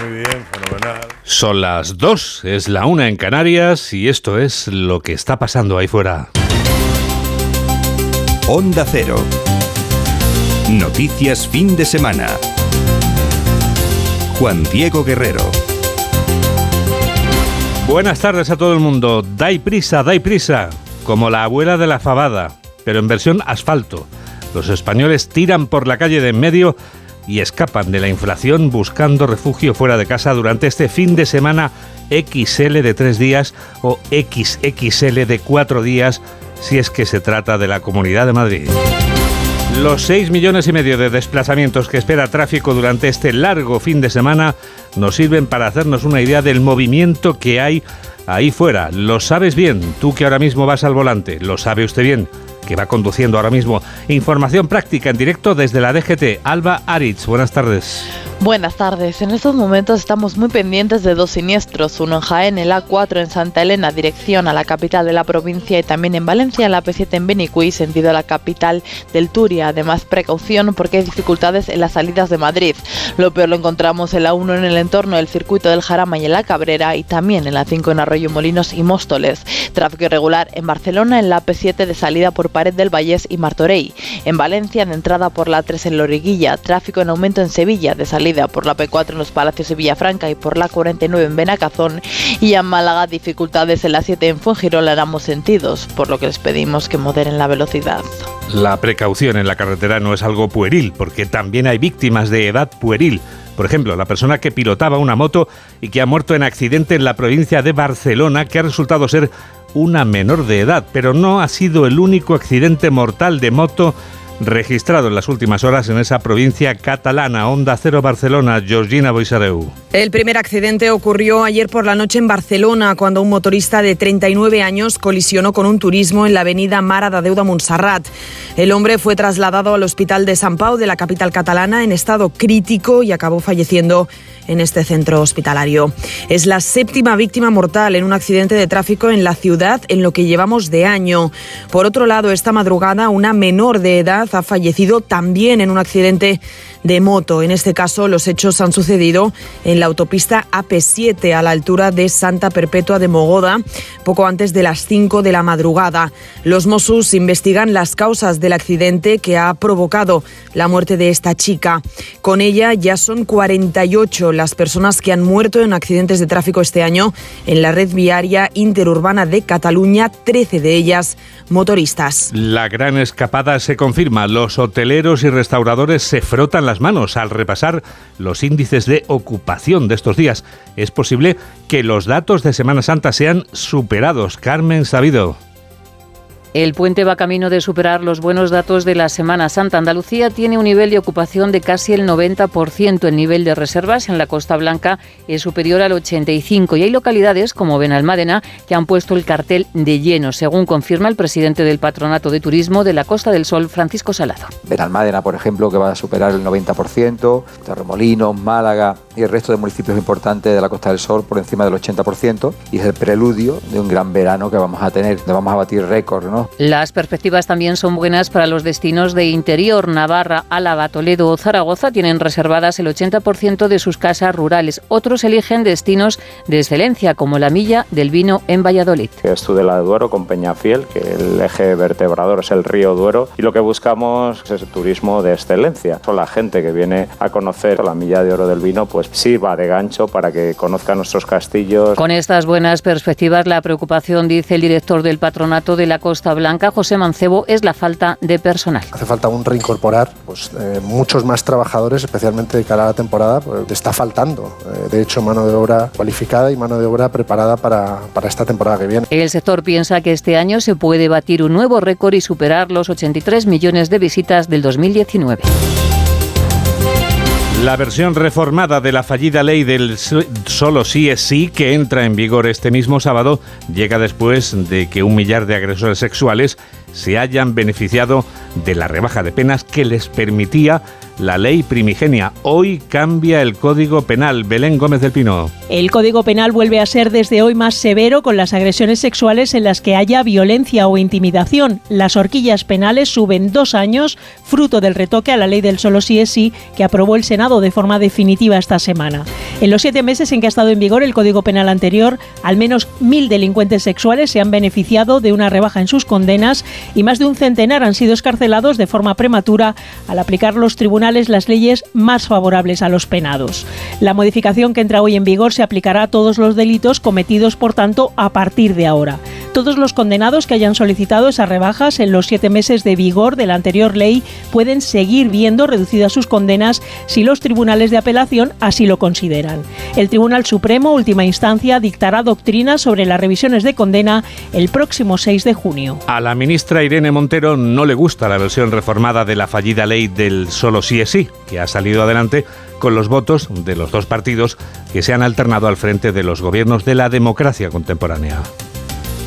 Muy bien, fenomenal. Son las dos, es la una en Canarias y esto es lo que está pasando ahí fuera. Onda Cero. Noticias fin de semana. Juan Diego Guerrero. Buenas tardes a todo el mundo. Dai prisa, dai prisa. Como la abuela de la fabada, pero en versión asfalto. Los españoles tiran por la calle de en medio y escapan de la inflación buscando refugio fuera de casa durante este fin de semana XL de tres días o XXL de cuatro días si es que se trata de la Comunidad de Madrid. Los 6 millones y medio de desplazamientos que espera tráfico durante este largo fin de semana nos sirven para hacernos una idea del movimiento que hay ahí fuera. Lo sabes bien, tú que ahora mismo vas al volante, lo sabe usted bien que va conduciendo ahora mismo. Información práctica en directo desde la DGT. Alba Aritz, buenas tardes. Buenas tardes. En estos momentos estamos muy pendientes de dos siniestros, uno en Jaén, el A4 en Santa Elena, dirección a la capital de la provincia, y también en Valencia, la P7 en Benicuí, sentido a la capital del Turia. Además, precaución porque hay dificultades en las salidas de Madrid. Lo peor lo encontramos en la 1 en el entorno del circuito del Jarama y en la Cabrera, y también en la 5 en Arroyo Molinos y Móstoles. Tráfico irregular en Barcelona, en la P7 de salida por Pared del Vallés y Martorey. En Valencia, de entrada por la 3 en Loriguilla. Tráfico en aumento en Sevilla, de salida por la P4 en los Palacios de Villafranca y por la 49 en Benacazón y en Málaga dificultades en la 7 en Fuengirola en ambos sentidos, por lo que les pedimos que moderen la velocidad. La precaución en la carretera no es algo pueril, porque también hay víctimas de edad pueril. Por ejemplo, la persona que pilotaba una moto y que ha muerto en accidente en la provincia de Barcelona, que ha resultado ser una menor de edad, pero no ha sido el único accidente mortal de moto registrado en las últimas horas en esa provincia catalana. Onda Cero Barcelona, Georgina Boisareu. El primer accidente ocurrió ayer por la noche en Barcelona, cuando un motorista de 39 años colisionó con un turismo en la avenida Mara de Deuda Montserrat. El hombre fue trasladado al hospital de San Pau de la capital catalana en estado crítico y acabó falleciendo en este centro hospitalario. Es la séptima víctima mortal en un accidente de tráfico en la ciudad en lo que llevamos de año. Por otro lado, esta madrugada una menor de edad ha fallecido también en un accidente de moto. En este caso, los hechos han sucedido en la autopista AP7 a la altura de Santa Perpetua de Mogoda, poco antes de las 5 de la madrugada. Los Mossos investigan las causas del accidente que ha provocado la muerte de esta chica. Con ella ya son 48 las personas que han muerto en accidentes de tráfico este año en la red viaria interurbana de Cataluña, 13 de ellas motoristas. La gran escapada se confirma. Los hoteleros y restauradores se frotan las manos al repasar los índices de ocupación de estos días. Es posible que los datos de Semana Santa sean superados. Carmen Sabido. El puente va camino de superar los buenos datos de la Semana Santa. Andalucía tiene un nivel de ocupación de casi el 90%. El nivel de reservas en la Costa Blanca es superior al 85% y hay localidades como Benalmádena que han puesto el cartel de lleno, según confirma el presidente del Patronato de Turismo de la Costa del Sol, Francisco Salado. Benalmádena, por ejemplo, que va a superar el 90%, Torremolinos, Málaga y el resto de municipios importantes de la Costa del Sol por encima del 80% y es el preludio de un gran verano que vamos a tener, donde vamos a batir récord, ¿no? Las perspectivas también son buenas para los destinos de interior. Navarra, Álava, Toledo o Zaragoza tienen reservadas el 80% de sus casas rurales. Otros eligen destinos de excelencia, como la Milla del Vino en Valladolid. Es Tudela de Duero con Peñafiel, que el eje vertebrador es el río Duero, y lo que buscamos es el turismo de excelencia. La gente que viene a conocer la Milla de Oro del Vino, pues sí va de gancho para que conozca nuestros castillos. Con estas buenas perspectivas, la preocupación, dice el director del patronato de la Costa Blanca, José Mancebo, es la falta de personal. Hace falta un reincorporar pues, eh, muchos más trabajadores, especialmente de cara a la temporada, pues, está faltando. Eh, de hecho, mano de obra cualificada y mano de obra preparada para, para esta temporada que viene. El sector piensa que este año se puede batir un nuevo récord y superar los 83 millones de visitas del 2019. La versión reformada de la fallida ley del solo sí es sí, que entra en vigor este mismo sábado, llega después de que un millar de agresores sexuales se hayan beneficiado de la rebaja de penas que les permitía la ley primigenia. Hoy cambia el Código Penal. Belén Gómez del Pino. El Código Penal vuelve a ser desde hoy más severo con las agresiones sexuales en las que haya violencia o intimidación. Las horquillas penales suben dos años, fruto del retoque a la ley del solo sí es sí que aprobó el Senado de forma definitiva esta semana. En los siete meses en que ha estado en vigor el Código Penal anterior, al menos mil delincuentes sexuales se han beneficiado de una rebaja en sus condenas y más de un centenar han sido escarcelados de forma prematura al aplicar los tribunales las leyes más favorables a los penados. La modificación que entra hoy en vigor se aplicará a todos los delitos cometidos, por tanto, a partir de ahora. Todos los condenados que hayan solicitado esas rebajas en los siete meses de vigor de la anterior ley pueden seguir viendo reducidas sus condenas si los tribunales de apelación así lo consideran. El Tribunal Supremo, última instancia, dictará doctrina sobre las revisiones de condena el próximo 6 de junio. A la ministra Irene Montero no le gusta la versión reformada de la fallida ley del solo sí es sí, que ha salido adelante con los votos de los dos partidos que se han alternado al frente de los gobiernos de la democracia contemporánea.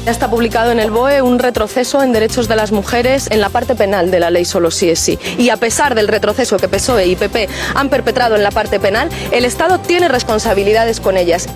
Ya está publicado en el BOE un retroceso en derechos de las mujeres en la parte penal de la ley solo sí es sí. Y a pesar del retroceso que PSOE y PP han perpetrado en la parte penal, el Estado tiene responsabilidades con ellas.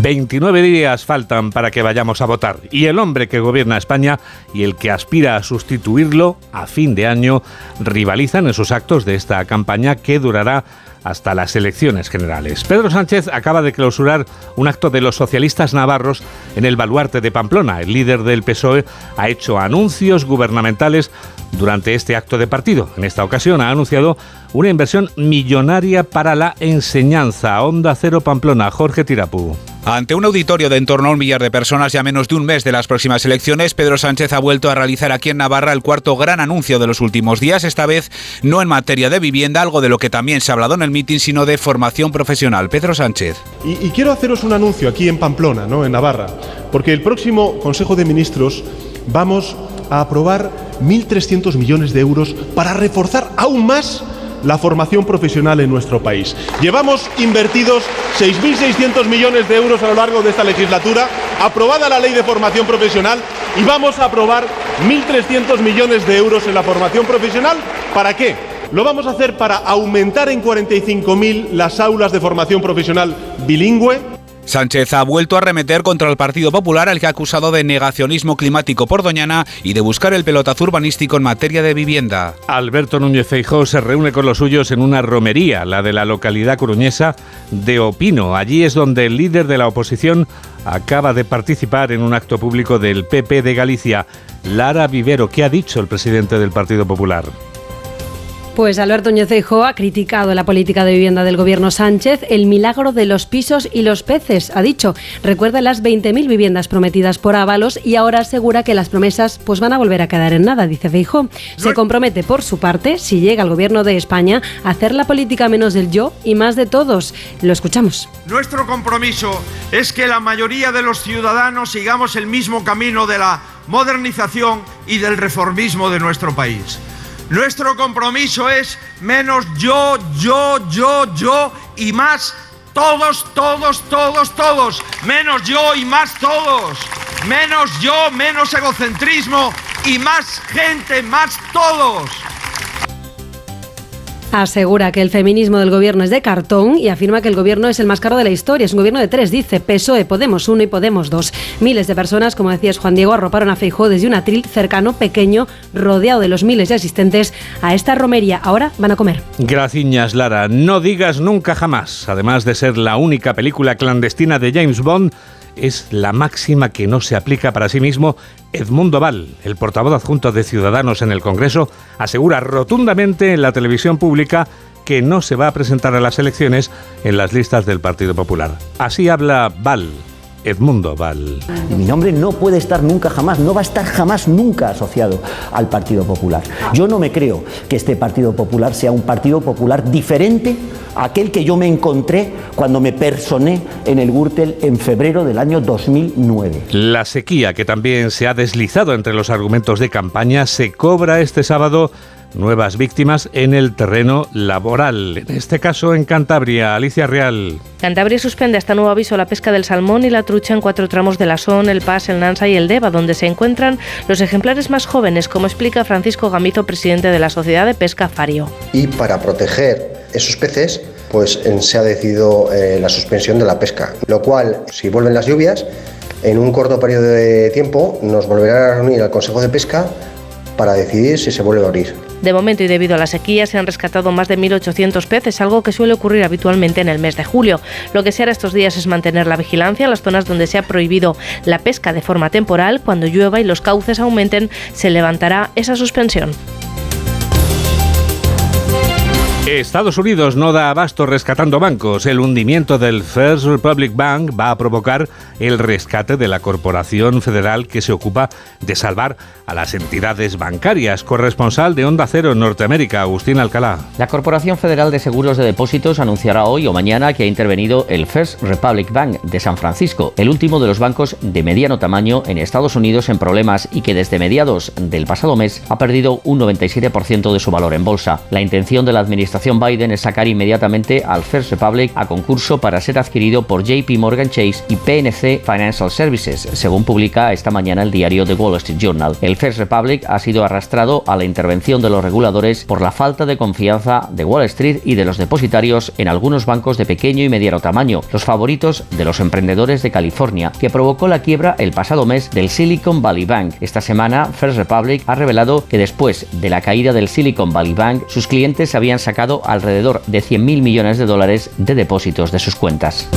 29 días faltan para que vayamos a votar y el hombre que gobierna España y el que aspira a sustituirlo a fin de año rivalizan en sus actos de esta campaña que durará hasta las elecciones generales. Pedro Sánchez acaba de clausurar un acto de los socialistas navarros en el baluarte de Pamplona. El líder del PSOE ha hecho anuncios gubernamentales durante este acto de partido. En esta ocasión ha anunciado una inversión millonaria para la enseñanza. Onda Cero Pamplona, Jorge Tirapú. Ante un auditorio de en torno a un millar de personas y a menos de un mes de las próximas elecciones, Pedro Sánchez ha vuelto a realizar aquí en Navarra el cuarto gran anuncio de los últimos días, esta vez no en materia de vivienda, algo de lo que también se ha hablado en el mitin, sino de formación profesional. Pedro Sánchez. Y, y quiero haceros un anuncio aquí en Pamplona, ¿no? en Navarra, porque el próximo Consejo de Ministros vamos a aprobar 1.300 millones de euros para reforzar aún más la formación profesional en nuestro país. Llevamos invertidos 6.600 millones de euros a lo largo de esta legislatura, aprobada la ley de formación profesional y vamos a aprobar 1.300 millones de euros en la formación profesional. ¿Para qué? Lo vamos a hacer para aumentar en 45.000 las aulas de formación profesional bilingüe, Sánchez ha vuelto a remeter contra el Partido Popular, al que ha acusado de negacionismo climático por Doñana y de buscar el pelotazo urbanístico en materia de vivienda. Alberto Núñez Feijóo se reúne con los suyos en una romería, la de la localidad coruñesa de Opino. Allí es donde el líder de la oposición acaba de participar en un acto público del PP de Galicia. Lara Vivero, ¿qué ha dicho el presidente del Partido Popular? Pues Alberto Núñez ha criticado la política de vivienda del gobierno Sánchez, el milagro de los pisos y los peces, ha dicho. Recuerda las 20.000 viviendas prometidas por Ábalos y ahora asegura que las promesas pues van a volver a quedar en nada, dice Feijóo. Se compromete por su parte, si llega al gobierno de España, a hacer la política menos del yo y más de todos. Lo escuchamos. Nuestro compromiso es que la mayoría de los ciudadanos sigamos el mismo camino de la modernización y del reformismo de nuestro país. Nuestro compromiso es menos yo, yo, yo, yo y más todos, todos, todos, todos. Menos yo y más todos. Menos yo, menos egocentrismo y más gente, más todos. Asegura que el feminismo del gobierno es de cartón y afirma que el gobierno es el más caro de la historia. Es un gobierno de tres, dice PSOE, Podemos uno y Podemos dos. Miles de personas, como decías Juan Diego, arroparon a Feijó desde un atril cercano, pequeño, rodeado de los miles de asistentes a esta romería. Ahora van a comer. Graciñas, Lara. No digas nunca jamás. Además de ser la única película clandestina de James Bond, es la máxima que no se aplica para sí mismo. Edmundo Val, el portavoz adjunto de Ciudadanos en el Congreso, asegura rotundamente en la televisión pública que no se va a presentar a las elecciones en las listas del Partido Popular. Así habla Val. Edmundo Val. Mi nombre no puede estar nunca jamás, no va a estar jamás nunca asociado al Partido Popular. Yo no me creo que este Partido Popular sea un Partido Popular diferente a aquel que yo me encontré cuando me personé en el Gürtel en febrero del año 2009. La sequía, que también se ha deslizado entre los argumentos de campaña, se cobra este sábado nuevas víctimas en el terreno laboral. En este caso en Cantabria. Alicia Real. Cantabria suspende hasta nuevo aviso la pesca del salmón y la trucha en cuatro tramos de la Son, el Pas, el Nansa y el Deva, donde se encuentran los ejemplares más jóvenes, como explica Francisco Gamizo, presidente de la Sociedad de Pesca Fario. Y para proteger esos peces, pues se ha decidido eh, la suspensión de la pesca, lo cual, si vuelven las lluvias, en un corto periodo de tiempo nos volverá a reunir al Consejo de Pesca para decidir si se vuelve a abrir. De momento y debido a la sequía se han rescatado más de 1.800 peces, algo que suele ocurrir habitualmente en el mes de julio. Lo que se hará estos días es mantener la vigilancia en las zonas donde se ha prohibido la pesca de forma temporal. Cuando llueva y los cauces aumenten, se levantará esa suspensión. Estados Unidos no da abasto rescatando bancos. El hundimiento del First Republic Bank va a provocar el rescate de la corporación federal que se ocupa de salvar a las entidades bancarias. Corresponsal de Onda Cero en Norteamérica, Agustín Alcalá. La Corporación Federal de Seguros de Depósitos anunciará hoy o mañana que ha intervenido el First Republic Bank de San Francisco, el último de los bancos de mediano tamaño en Estados Unidos en problemas y que desde mediados del pasado mes ha perdido un 97% de su valor en bolsa. La intención de la administración Biden es sacar inmediatamente al First Republic a concurso para ser adquirido por JP Morgan Chase y PNC Financial Services, según publica esta mañana el diario The Wall Street Journal. El First Republic ha sido arrastrado a la intervención de los reguladores por la falta de confianza de Wall Street y de los depositarios en algunos bancos de pequeño y mediano tamaño, los favoritos de los emprendedores de California, que provocó la quiebra el pasado mes del Silicon Valley Bank. Esta semana, First Republic ha revelado que después de la caída del Silicon Valley Bank, sus clientes habían sacado alrededor de 100.000 millones de dólares de depósitos de sus cuentas.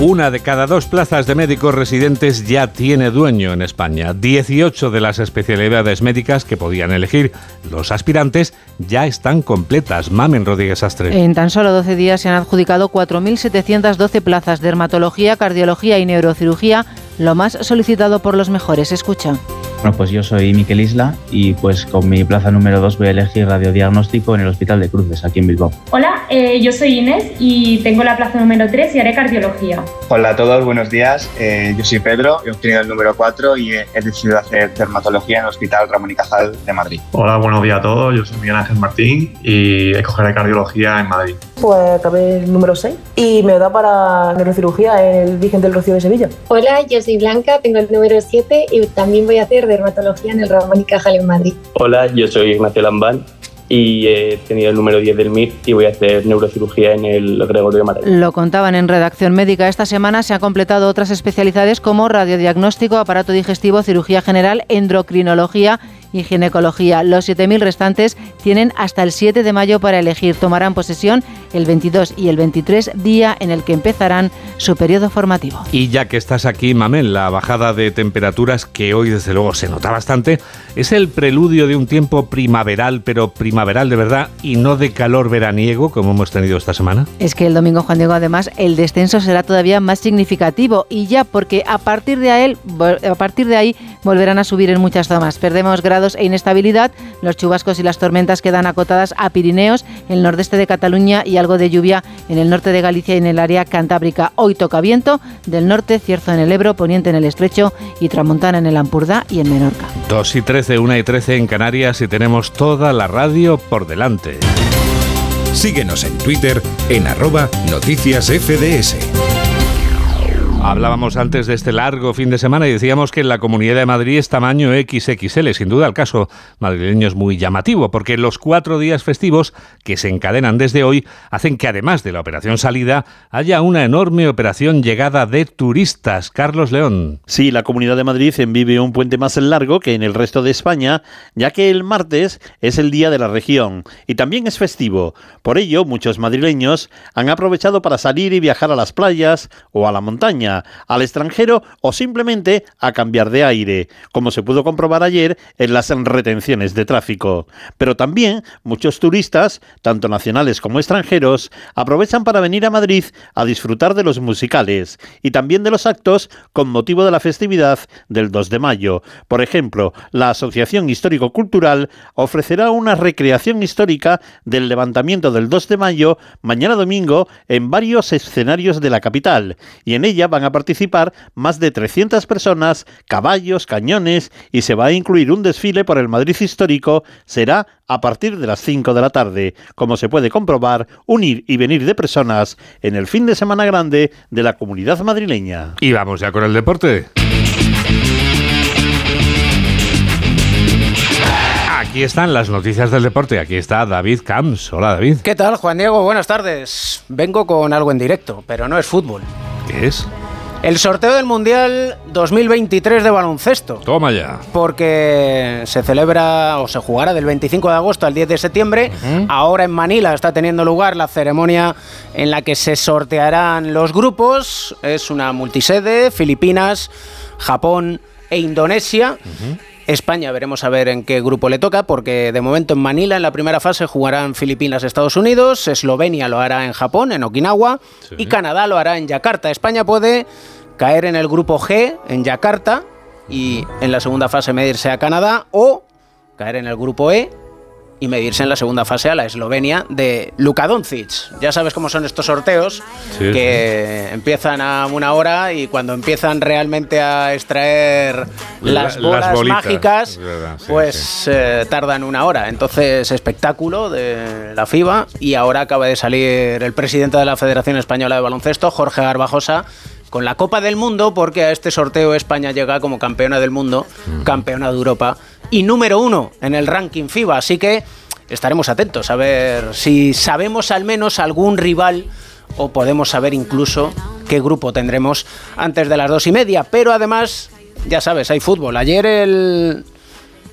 Una de cada dos plazas de médicos residentes ya tiene dueño en España. 18 de las especialidades médicas que podían elegir los aspirantes ya están completas. Mamen Rodríguez Astre. En tan solo 12 días se han adjudicado 4.712 plazas de dermatología, cardiología y neurocirugía, lo más solicitado por los mejores. Escucha. Bueno, pues yo soy Miquel Isla y pues con mi plaza número 2 voy a elegir radiodiagnóstico en el Hospital de Cruces, aquí en Bilbao. Hola, eh, yo soy Inés y tengo la plaza número 3 y haré cardiología. Hola a todos, buenos días. Eh, yo soy Pedro, he obtenido el número 4 y he, he decidido hacer dermatología en el Hospital Ramón y Cajal de Madrid. Hola, buenos días a todos. Yo soy Miguel Ángel Martín y escogeré cardiología en Madrid. Pues acabé el número 6 y me da para neurocirugía en el Virgen del Rocío de Sevilla. Hola, yo soy Blanca, tengo el número 7 y también voy a hacer dermatología en el Ramón y Cajal en Madrid. Hola, yo soy Ignacio Lambán y he tenido el número 10 del MIR y voy a hacer neurocirugía en el Gregorio Marañón. Lo contaban en redacción médica. Esta semana se han completado otras especialidades como radiodiagnóstico, aparato digestivo, cirugía general, endocrinología y ginecología. Los 7.000 restantes tienen hasta el 7 de mayo para elegir. Tomarán posesión el 22 y el 23, día en el que empezarán su periodo formativo. Y ya que estás aquí, Mamel, la bajada de temperaturas que hoy desde luego se nota bastante, es el preludio de un tiempo primaveral, pero primaveral de verdad y no de calor veraniego como hemos tenido esta semana. Es que el domingo, Juan Diego, además, el descenso será todavía más significativo y ya porque a partir de ahí, a partir de ahí volverán a subir en muchas zonas. Perdemos grados e inestabilidad, los chubascos y las tormentas quedan acotadas a Pirineos, el nordeste de Cataluña y algo de lluvia en el norte de Galicia y en el área cantábrica. Hoy toca viento del norte, cierzo en el Ebro, poniente en el Estrecho y tramontana en el Ampurdá y en Menorca. 2 y 13, 1 y 13 en Canarias y tenemos toda la radio por delante. Síguenos en Twitter en arroba noticias FDS. Hablábamos antes de este largo fin de semana y decíamos que en la Comunidad de Madrid es tamaño XXL. Sin duda el caso madrileño es muy llamativo porque los cuatro días festivos que se encadenan desde hoy hacen que además de la operación salida haya una enorme operación llegada de turistas. Carlos León. Sí, la Comunidad de Madrid envive un puente más largo que en el resto de España, ya que el martes es el día de la región y también es festivo. Por ello, muchos madrileños han aprovechado para salir y viajar a las playas o a la montaña al extranjero o simplemente a cambiar de aire, como se pudo comprobar ayer en las retenciones de tráfico. Pero también muchos turistas, tanto nacionales como extranjeros, aprovechan para venir a Madrid a disfrutar de los musicales y también de los actos con motivo de la festividad del 2 de mayo. Por ejemplo, la Asociación Histórico-Cultural ofrecerá una recreación histórica del levantamiento del 2 de mayo mañana domingo en varios escenarios de la capital y en ella van a participar más de 300 personas, caballos, cañones y se va a incluir un desfile por el Madrid histórico. Será a partir de las 5 de la tarde. Como se puede comprobar, un ir y venir de personas en el fin de semana grande de la comunidad madrileña. Y vamos ya con el deporte. Aquí están las noticias del deporte. Aquí está David Camps. Hola David. ¿Qué tal, Juan Diego? Buenas tardes. Vengo con algo en directo, pero no es fútbol. ¿Qué es? El sorteo del Mundial 2023 de baloncesto. Toma ya. Porque se celebra o se jugará del 25 de agosto al 10 de septiembre. Ahora en Manila está teniendo lugar la ceremonia en la que se sortearán los grupos. Es una multisede, Filipinas, Japón e Indonesia. España veremos a ver en qué grupo le toca, porque de momento en Manila en la primera fase jugarán Filipinas, Estados Unidos, Eslovenia lo hará en Japón, en Okinawa, y Canadá lo hará en Yakarta. España puede caer en el grupo G, en Yakarta, y en la segunda fase medirse a Canadá, o caer en el grupo E y medirse en la segunda fase a la Eslovenia de Luka Doncic. Ya sabes cómo son estos sorteos, Sí, que empiezan a una hora y cuando empiezan realmente a extraer La- las las bolas bolitas, mágicas, es verdad, sí, pues eh, tardan una hora. Entonces, espectáculo de la FIBA y ahora acaba de salir el presidente de la Federación Española de Baloncesto, Jorge Garbajosa, con la Copa del Mundo, porque a este sorteo España llega como campeona del mundo, campeona de Europa y número uno en el ranking FIBA. Así que estaremos atentos a ver si sabemos al menos algún rival o podemos saber incluso qué grupo tendremos antes de las dos y media. Pero además, ya sabes, hay fútbol. Ayer el,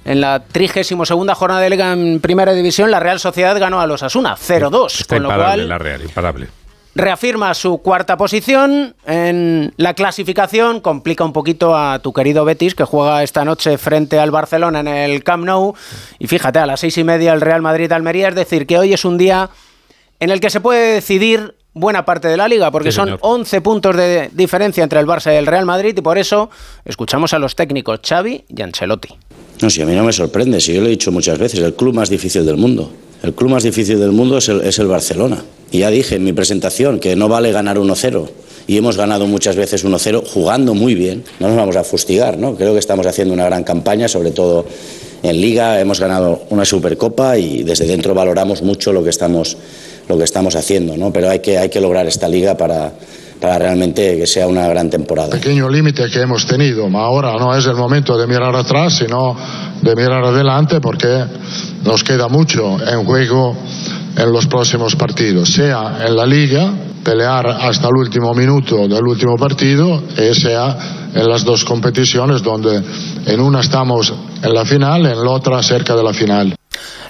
en la 32 jornada de Liga en Primera División, la Real Sociedad ganó a los Asuna 0-2, Está con lo imparable cual la Real, imparable. Reafirma su cuarta posición en la clasificación, complica un poquito a tu querido Betis, que juega esta noche frente al Barcelona en el Camp Nou. Y fíjate, a las seis y media el Real Madrid-Almería, es decir, que hoy es un día en el que se puede decidir buena parte de la liga, porque Sí, son señor. 11 puntos de diferencia entre el Barça y el Real Madrid, y por eso escuchamos a los técnicos Xavi y Ancelotti. No, si a mí no me sorprende, si yo lo he dicho muchas veces, el club más difícil del mundo. El club más difícil del mundo es el, Barcelona. Y ya dije en mi presentación que no vale ganar 1-0. Y hemos ganado muchas veces 1-0 jugando muy bien. No nos vamos a fustigar, ¿no? Creo que estamos haciendo una gran campaña, sobre todo en Liga. Hemos ganado una Supercopa y desde dentro valoramos mucho lo que estamos, lo que estamos haciendo, ¿no? Pero hay que, hay que lograr esta Liga para, para realmente que sea una gran temporada. pequeño límite que hemos tenido, ma ahora no es el momento de mirar atrás, sino de mirar adelante porque nos queda mucho en juego en los próximos partidos, sea en la liga, pelear hasta el último minuto del último partido, y sea en las dos competiciones donde en una estamos en la final, en la otra cerca de la final.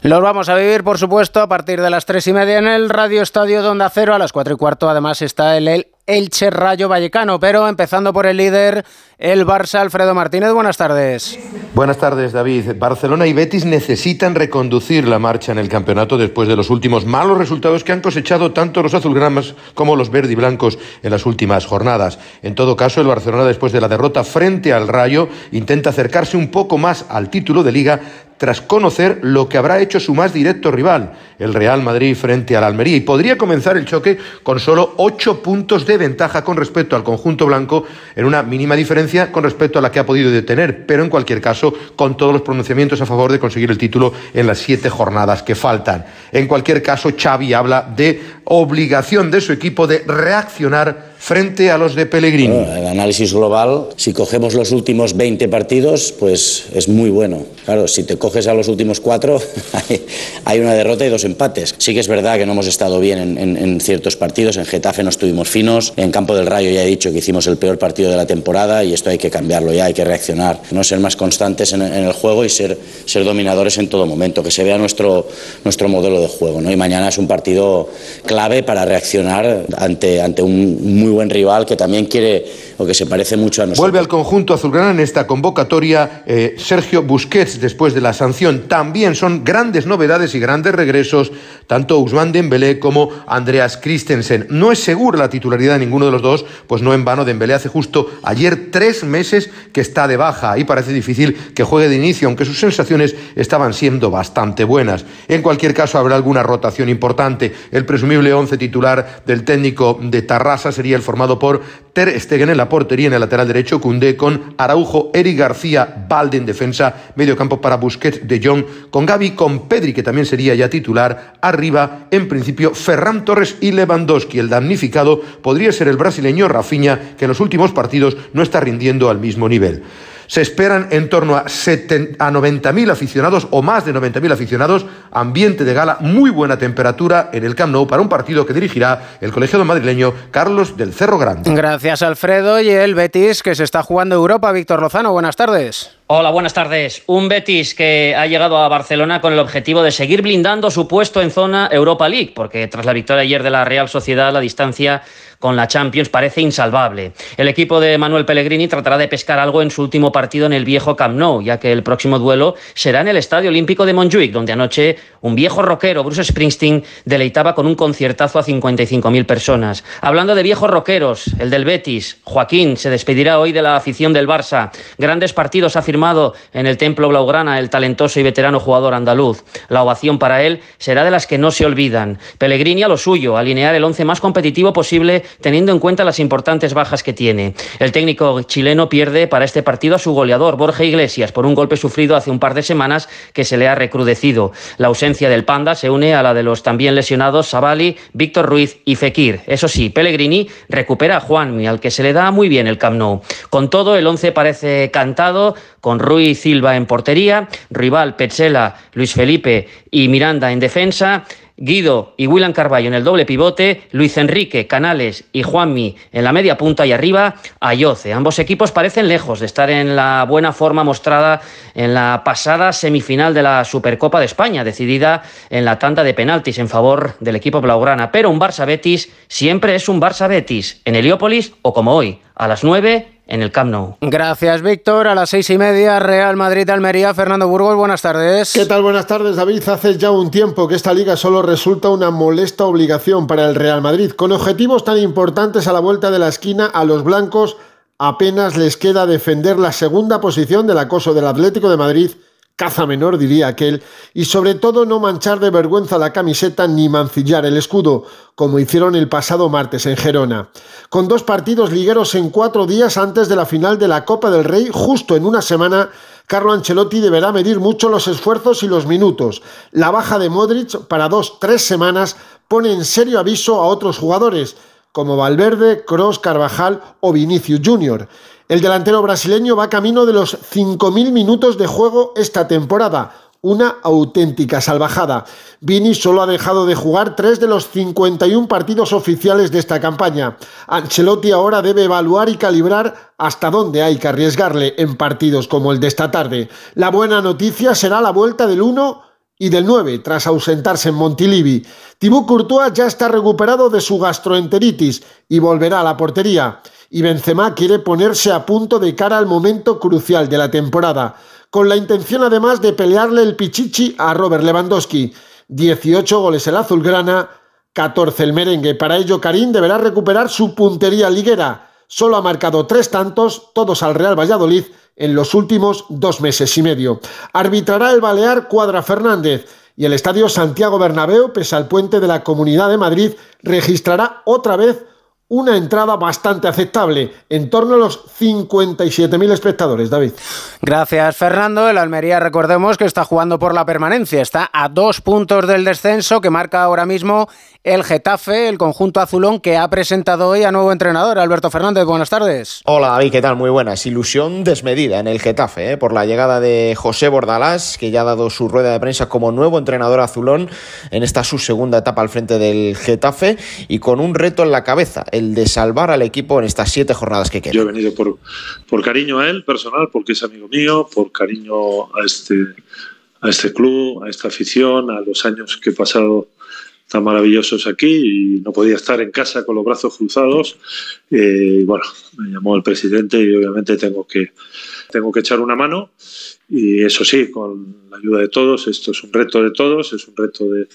Los vamos a vivir, por supuesto, a partir de las tres y media en el Radio Estadio de Onda Cero. A las cuatro y cuarto, además, está el, el Elche Rayo Vallecano. Pero empezando por el líder, el Barça, Alfredo Martínez. Buenas tardes. Buenas tardes, David. Barcelona y Betis necesitan reconducir la marcha en el campeonato después de los últimos malos resultados que han cosechado tanto los azulgramas como los verde y blancos en las últimas jornadas. En todo caso, el Barcelona, después de la derrota frente al Rayo, intenta acercarse un poco más al título de liga tras conocer lo que habrá hecho su más directo rival, el Real Madrid frente al Almería. Y podría comenzar el choque con solo ocho puntos de ventaja con respecto al conjunto blanco, en una mínima diferencia con respecto a la que ha podido detener, pero en cualquier caso con todos los pronunciamientos a favor de conseguir el título en las siete jornadas que faltan. En cualquier caso, Xavi habla de obligación de su equipo de reaccionar frente a los de Pellegrini. Bueno, el análisis global, si cogemos los últimos 20 partidos, pues es muy bueno. Claro, si te coges a los últimos cuatro, hay, una derrota y dos empates. Sí que es verdad que no hemos estado bien en, en- en ciertos partidos. En Getafe no estuvimos finos. En Campo del Rayo ya he dicho que hicimos el peor partido de la temporada y esto hay que cambiarlo ya, hay que reaccionar. No ser más constantes en, en el juego y ser, ser dominadores en todo momento. Que se vea nuestro, nuestro modelo de juego. ¿no? Y mañana es un partido clave para reaccionar ante, ante un muy buen rival que también quiere o que se parece mucho a nosotros. Vuelve al conjunto azulgrana en esta convocatoria eh, Sergio Busquets después de la sanción. También son grandes novedades y grandes regresos tanto Ousmane Dembélé como Andreas Christensen. No es segura la titularidad de ninguno de los dos, pues no en vano Dembélé hace justo ayer tres meses que está de baja y parece difícil que juegue de inicio, aunque sus sensaciones estaban siendo bastante buenas. En cualquier caso habrá alguna rotación importante. El presumible once titular del técnico de Tarrasa sería el formado por Ter Stegen en la portería, en el lateral derecho, Cundé con Araujo, Eric García, Valde en defensa, medio campo para Busquets, De Jong, con Gaby, con Pedri, que también sería ya titular, arriba, en principio, Ferran Torres y Lewandowski. El damnificado podría ser el brasileño Rafinha, que en los últimos partidos no está rindiendo al mismo nivel. Se esperan en torno a, a 90.000 aficionados o más de 90.000 aficionados, ambiente de gala, muy buena temperatura en el Camp Nou para un partido que dirigirá el colegiado madrileño Carlos del Cerro Grande. Gracias Alfredo y el Betis que se está jugando Europa. Víctor Lozano, buenas tardes. Hola, buenas tardes. Un Betis que ha llegado a Barcelona con el objetivo de seguir blindando su puesto en zona Europa League, porque tras la victoria ayer de la Real Sociedad, la distancia con la Champions parece insalvable. El equipo de Manuel Pellegrini tratará de pescar algo en su último partido en el viejo Camp Nou, ya que el próximo duelo será en el Estadio Olímpico de Montjuic, donde anoche un viejo rockero, Bruce Springsteen, deleitaba con un conciertazo a 55.000 personas. Hablando de viejos rockeros, el del Betis, Joaquín se despedirá hoy de la afición del Barça. Grandes partidos ha en el Templo Blaugrana el talentoso y veterano jugador andaluz. La ovación para él será de las que no se olvidan. Pellegrini a lo suyo, alinear el once más competitivo posible teniendo en cuenta las importantes bajas que tiene. El técnico chileno pierde para este partido a su goleador, Borja Iglesias, por un golpe sufrido hace un par de semanas que se le ha recrudecido. La ausencia del Panda se une a la de los también lesionados Savali, Víctor Ruiz y Fekir. Eso sí, Pellegrini recupera a Juanmi, al que se le da muy bien el Camp Nou. Con todo, el once parece cantado, con Ruiz Silva en portería, Rival, Petzela, Luis Felipe y Miranda en defensa. Guido y William Carballo en el doble pivote, Luis Enrique, Canales y Juanmi en la media punta y arriba Ayoce. Ambos equipos parecen lejos de estar en la buena forma mostrada en la pasada semifinal de la Supercopa de España, decidida en la tanda de penaltis en favor del equipo blaugrana. Pero un Barça Betis siempre es un Barça Betis, en Heliópolis o como hoy, a las 9 en el Camp Nou. Gracias, Víctor. A las seis y media, Real Madrid-Almería. Fernando Burgos, buenas tardes. ¿Qué tal? Buenas tardes, David. Hace ya un tiempo que esta liga solo resulta una molesta obligación para el Real Madrid. Con objetivos tan importantes a la vuelta de la esquina, a los blancos apenas les queda defender la segunda posición del acoso del Atlético de Madrid caza menor, diría aquel, y sobre todo no manchar de vergüenza la camiseta ni mancillar el escudo, como hicieron el pasado martes en Gerona. Con dos partidos ligueros en cuatro días antes de la final de la Copa del Rey, justo en una semana, Carlo Ancelotti deberá medir mucho los esfuerzos y los minutos. La baja de Modric para dos, tres semanas pone en serio aviso a otros jugadores, como Valverde, Cross, Carvajal o Vinicius Jr., el delantero brasileño va camino de los 5.000 minutos de juego esta temporada, una auténtica salvajada. Vini solo ha dejado de jugar tres de los 51 partidos oficiales de esta campaña. Ancelotti ahora debe evaluar y calibrar hasta dónde hay que arriesgarle en partidos como el de esta tarde. La buena noticia será la vuelta del 1 y del 9 tras ausentarse en Montilivi. Thibaut Courtois ya está recuperado de su gastroenteritis y volverá a la portería y Benzema quiere ponerse a punto de cara al momento crucial de la temporada, con la intención además de pelearle el pichichi a Robert Lewandowski. 18 goles el azulgrana, 14 el merengue. Para ello Karim deberá recuperar su puntería liguera. Solo ha marcado tres tantos, todos al Real Valladolid, en los últimos dos meses y medio. Arbitrará el Balear Cuadra Fernández y el Estadio Santiago Bernabéu, pese al puente de la Comunidad de Madrid, registrará otra vez una entrada bastante aceptable, en torno a los 57.000 espectadores, David. Gracias, Fernando. El Almería, recordemos que está jugando por la permanencia, está a dos puntos del descenso que marca ahora mismo el Getafe, el conjunto azulón que ha presentado hoy a nuevo entrenador, Alberto Fernández. Buenas tardes. Hola, David, ¿qué tal? Muy buenas. Ilusión desmedida en el Getafe ¿eh? por la llegada de José Bordalás, que ya ha dado su rueda de prensa como nuevo entrenador azulón en esta su segunda etapa al frente del Getafe y con un reto en la cabeza el de salvar al equipo en estas siete jornadas que quedan. Yo he venido por, por cariño a él personal, porque es amigo mío, por cariño a este, a este club, a esta afición, a los años que he pasado tan maravillosos aquí y no podía estar en casa con los brazos cruzados. Eh, y bueno, me llamó el presidente y obviamente tengo que, tengo que echar una mano. Y eso sí, con la ayuda de todos, esto es un reto de todos, es un reto de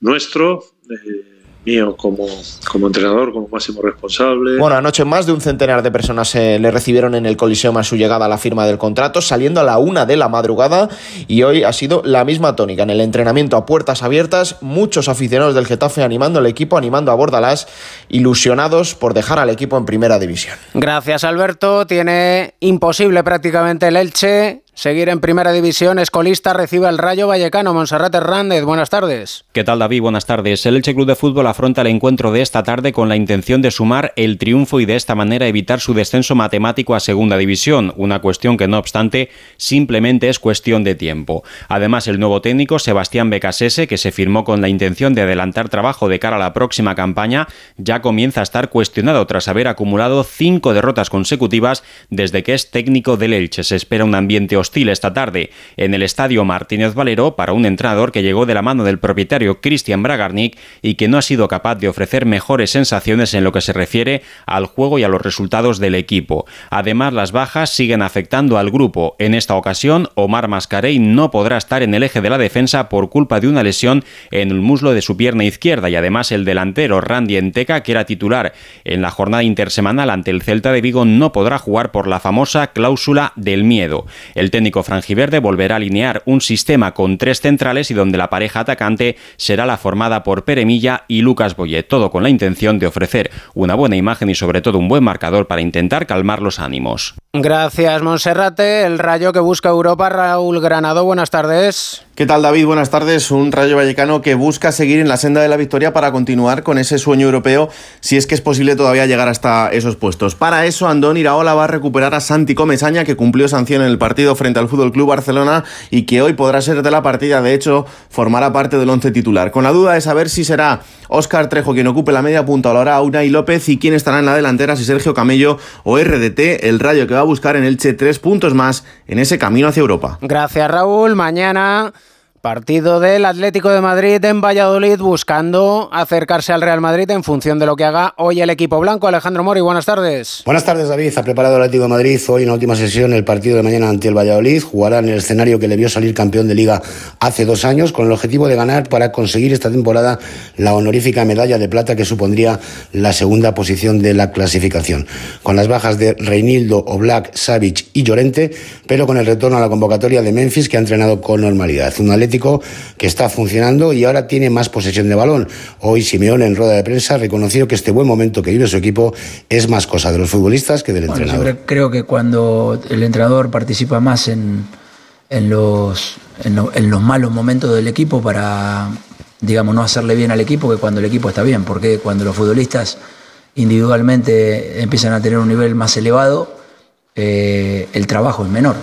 nuestro. Eh, mío como, como entrenador, como máximo responsable. Bueno, anoche más de un centenar de personas eh, le recibieron en el Coliseum a su llegada a la firma del contrato, saliendo a la una de la madrugada y hoy ha sido la misma tónica en el entrenamiento a puertas abiertas, muchos aficionados del Getafe animando al equipo, animando a Bordalás, ilusionados por dejar al equipo en primera división. Gracias Alberto, tiene imposible prácticamente el Elche seguir en primera división. Escolista recibe el Rayo Vallecano. Monserrat Hernández, buenas tardes. ¿Qué tal David? Buenas tardes. El Elche Club de Fútbol afronta el encuentro de esta tarde con la intención de sumar el triunfo y de esta manera evitar su descenso matemático a segunda división, una cuestión que no obstante simplemente es cuestión de tiempo. Además el nuevo técnico Sebastián Becasese, que se firmó con la intención de adelantar trabajo de cara a la próxima campaña, ya comienza a estar cuestionado tras haber acumulado cinco derrotas consecutivas desde que es técnico del Elche. Se espera un ambiente hostil esta tarde en el estadio Martínez Valero para un entrenador que llegó de la mano del propietario Cristian Bragarnik y que no ha sido capaz de ofrecer mejores sensaciones en lo que se refiere al juego y a los resultados del equipo. Además, las bajas siguen afectando al grupo. En esta ocasión, Omar Mascarey no podrá estar en el eje de la defensa por culpa de una lesión en el muslo de su pierna izquierda y además el delantero Randy Enteca, que era titular en la jornada intersemanal ante el Celta de Vigo, no podrá jugar por la famosa cláusula del miedo. El técnico franjiverde volverá a alinear un sistema con tres centrales y donde la pareja atacante será la formada por Peremilla y Lucas Boyet, todo con la intención de ofrecer una buena imagen y sobre todo un buen marcador para intentar calmar los ánimos. Gracias, Monserrate. El rayo que busca Europa, Raúl Granado, buenas tardes. ¿Qué tal, David? Buenas tardes. Un Rayo Vallecano que busca seguir en la senda de la victoria para continuar con ese sueño europeo, si es que es posible todavía llegar hasta esos puestos. Para eso, Andón Iraola va a recuperar a Santi Comesaña, que cumplió sanción en el partido frente al Fútbol Club Barcelona y que hoy podrá ser de la partida. De hecho, formará parte del once titular. Con la duda de saber si será Óscar Trejo quien ocupe la media punta o lo hará Unai López y quién estará en la delantera, si Sergio Camello o RDT, el Rayo que va a buscar en Elche tres puntos más en ese camino hacia Europa. Gracias, Raúl. Mañana Partido del Atlético de Madrid en Valladolid buscando acercarse al Real Madrid en función de lo que haga hoy el equipo blanco. Alejandro Mori, buenas tardes. Buenas tardes, David. Ha preparado el Atlético de Madrid hoy en la última sesión el partido de mañana ante el Valladolid. Jugará en el escenario que le vio salir campeón de liga hace dos años con el objetivo de ganar para conseguir esta temporada la honorífica medalla de plata que supondría la segunda posición de la clasificación. Con las bajas de Reinildo, Oblak, Savic y Llorente, pero con el retorno a la convocatoria de Memphis que ha entrenado con normalidad. Un que está funcionando y ahora tiene más posesión de balón. Hoy Simeone en rueda de prensa reconoció que este buen momento que vive su equipo es más cosa de los futbolistas que del entrenador. creo que cuando el entrenador participa más en, en los, en, los malos momentos del equipo para, digamos, no hacerle bien al equipo que cuando el equipo está bien, porque cuando los futbolistas individualmente empiezan a tener un nivel más elevado, eh, el trabajo es menor.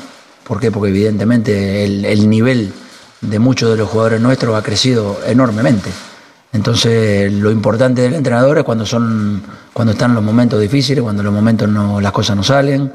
¿Por qué? Porque evidentemente el, el nivel de muchos de los jugadores nuestros ha crecido enormemente. Entonces, lo importante del entrenador es cuando son cuando están los momentos difíciles, cuando los momentos no las cosas no salen,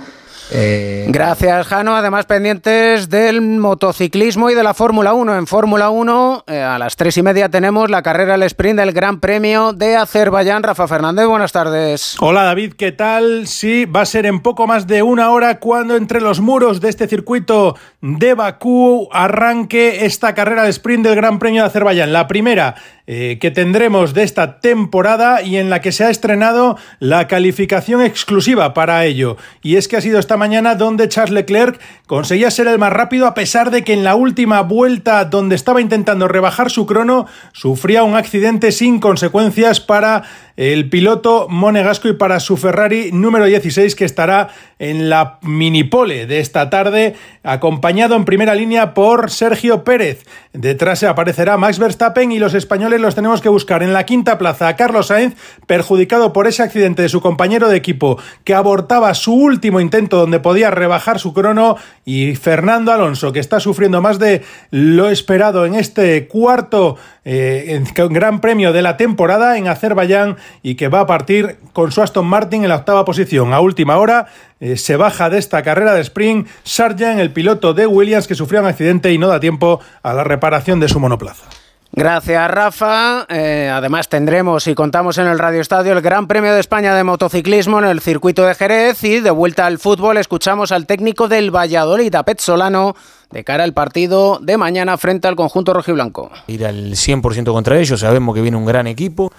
eh, Gracias, Jano. Además, pendientes del motociclismo y de la Fórmula 1. En Fórmula 1, eh, a las tres y media tenemos la carrera al sprint del Gran Premio de Azerbaiyán. Rafa Fernández, buenas tardes. Hola, David, ¿qué tal? Sí, va a ser en poco más de una hora cuando entre los muros de este circuito de Bakú arranque esta carrera al sprint del Gran Premio de Azerbaiyán. La primera eh, que tendremos de esta temporada y en la que se ha estrenado la calificación exclusiva para ello. Y es que ha sido esta mañana donde Charles Leclerc conseguía ser el más rápido a pesar de que en la última vuelta donde estaba intentando rebajar su crono sufría un accidente sin consecuencias para el piloto monegasco y para su Ferrari número 16 que estará en la minipole de esta tarde acompañado en primera línea por Sergio Pérez. Detrás se aparecerá Max Verstappen y los españoles los tenemos que buscar en la quinta plaza Carlos Sainz perjudicado por ese accidente de su compañero de equipo que abortaba su último intento donde podía rebajar su crono y Fernando Alonso que está sufriendo más de lo esperado en este cuarto eh, Gran Premio de la temporada en Azerbaiyán y que va a partir con su Aston Martin en la octava posición. A última hora eh, se baja de esta carrera de sprint Sargent, el piloto de Williams que sufrió un accidente y no da tiempo a la reparación de su monoplaza. Gracias, Rafa. Eh, además, tendremos y contamos en el Radio Estadio el Gran Premio de España de motociclismo en el circuito de Jerez. Y de vuelta al fútbol, escuchamos al técnico del Valladolid, a Pet Solano, de cara al partido de mañana frente al conjunto rojiblanco. Ir al 100% contra ellos, sabemos que viene un gran equipo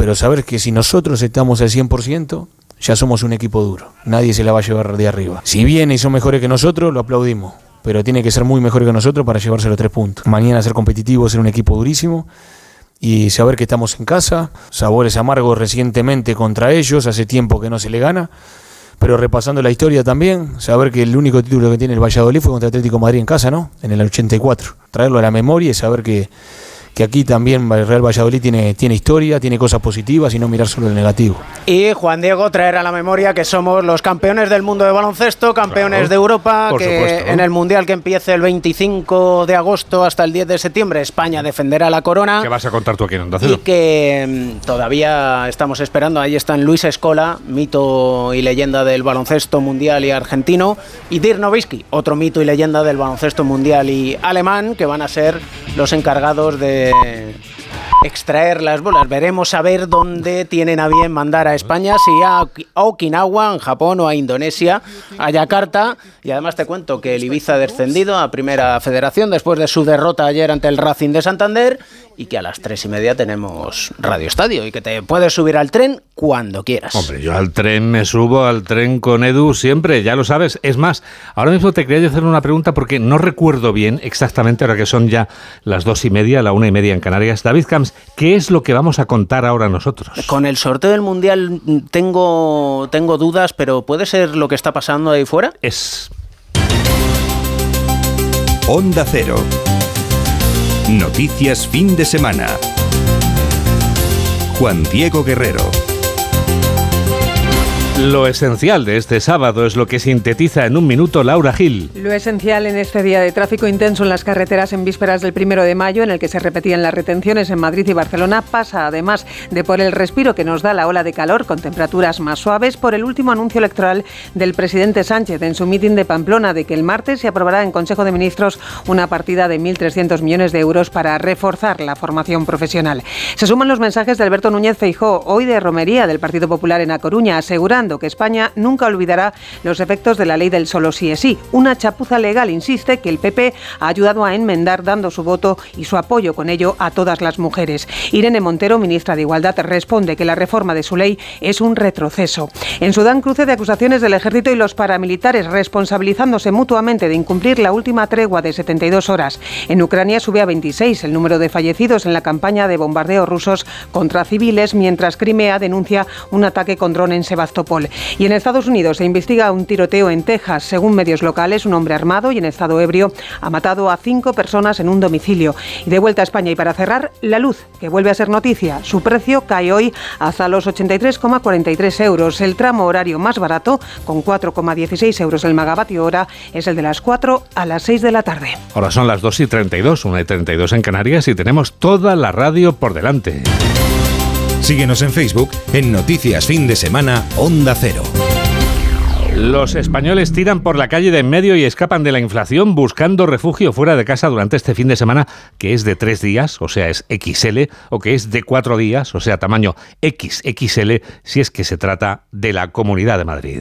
pero saber que si nosotros estamos al 100%, ya somos un equipo duro. Nadie se la va a llevar de arriba. Si viene y son mejores que nosotros, lo aplaudimos. Pero tiene que ser muy mejor que nosotros para llevarse los tres puntos. Mañana ser competitivo, ser un equipo durísimo y saber que estamos en casa. Sabores amargos recientemente contra ellos, hace tiempo que no se le gana. pero repasando la historia también, saber que el único título que tiene el Valladolid fue contra Atlético Madrid en casa, ¿no? En el 84. Traerlo a la memoria y saber que que aquí también el Real Valladolid tiene, tiene historia, tiene cosas positivas y no mirar solo el negativo. Y Juan Diego, traer a la memoria que somos los campeones del mundo de baloncesto, campeones de Europa, que en el Mundial que empiece el 25 de agosto hasta el 10 de septiembre, España defenderá la corona. ¿Qué vas a contar tú aquí en Onda Y que mm, todavía estamos esperando, ahí están Luis Escola, mito y leyenda del baloncesto mundial y argentino, y Dirk Nowitzki, otro mito y leyenda del baloncesto mundial y alemán, que van a ser los encargados de É... extraer las bolas. Veremos a ver dónde tienen a bien mandar a España, si a Okinawa, en Japón o a Indonesia, a Yakarta. Y además te cuento que el Ibiza ha descendido a Primera Federación después de su derrota ayer ante el Racing de Santander y que a las tres y media tenemos Radio Estadio y que te puedes subir al tren cuando quieras. Hombre, yo al tren me subo al tren con Edu siempre, ya lo sabes. Es más, ahora mismo te quería hacer una pregunta porque no recuerdo bien exactamente ahora que son ya las dos y media, la una y media en Canarias. David Camps, ¿qué es lo que vamos a contar ahora nosotros? Con el sorteo del Mundial tengo, tengo dudas, pero ¿puede ser lo que está pasando ahí fuera? Es... Onda Cero. Noticias fin de semana. Juan Diego Guerrero. Lo esencial de este sábado es lo que sintetiza en un minuto Laura Gil. Lo esencial en este día de tráfico intenso en las carreteras en vísperas del primero de mayo, en el que se repetían las retenciones en Madrid y Barcelona, pasa además de por el respiro que nos da la ola de calor con temperaturas más suaves, por el último anuncio electoral del presidente Sánchez en su mitin de Pamplona de que el martes se aprobará en Consejo de Ministros una partida de 1.300 millones de euros para reforzar la formación profesional. Se suman los mensajes de Alberto Núñez Feijó, hoy de romería del Partido Popular en A Coruña, asegurando que España nunca olvidará los efectos de la ley del solo sí es sí. Una chapuza legal, insiste, que el PP ha ayudado a enmendar dando su voto y su apoyo con ello a todas las mujeres. Irene Montero, ministra de Igualdad, responde que la reforma de su ley es un retroceso. En Sudán, cruce de acusaciones del ejército y los paramilitares responsabilizándose mutuamente de incumplir la última tregua de 72 horas. En Ucrania sube a 26 el número de fallecidos en la campaña de bombardeo rusos contra civiles, mientras Crimea denuncia un ataque con dron en Sebastopol. Y en Estados Unidos se investiga un tiroteo en Texas. Según medios locales, un hombre armado y en estado ebrio ha matado a cinco personas en un domicilio. Y de vuelta a España y para cerrar, la luz, que vuelve a ser noticia. Su precio cae hoy hasta los 83,43 euros. El tramo horario más barato, con 4,16 euros el megavatio hora, es el de las 4 a las 6 de la tarde. Ahora son las 2 y 32, 1 y 32 en Canarias y tenemos toda la radio por delante. Síguenos en Facebook en Noticias Fin de Semana Onda Cero. Los españoles tiran por la calle de en medio y escapan de la inflación buscando refugio fuera de casa durante este fin de semana que es de tres días, o sea, es XL, o que es de cuatro días, o sea, tamaño XXL, si es que se trata de la Comunidad de Madrid.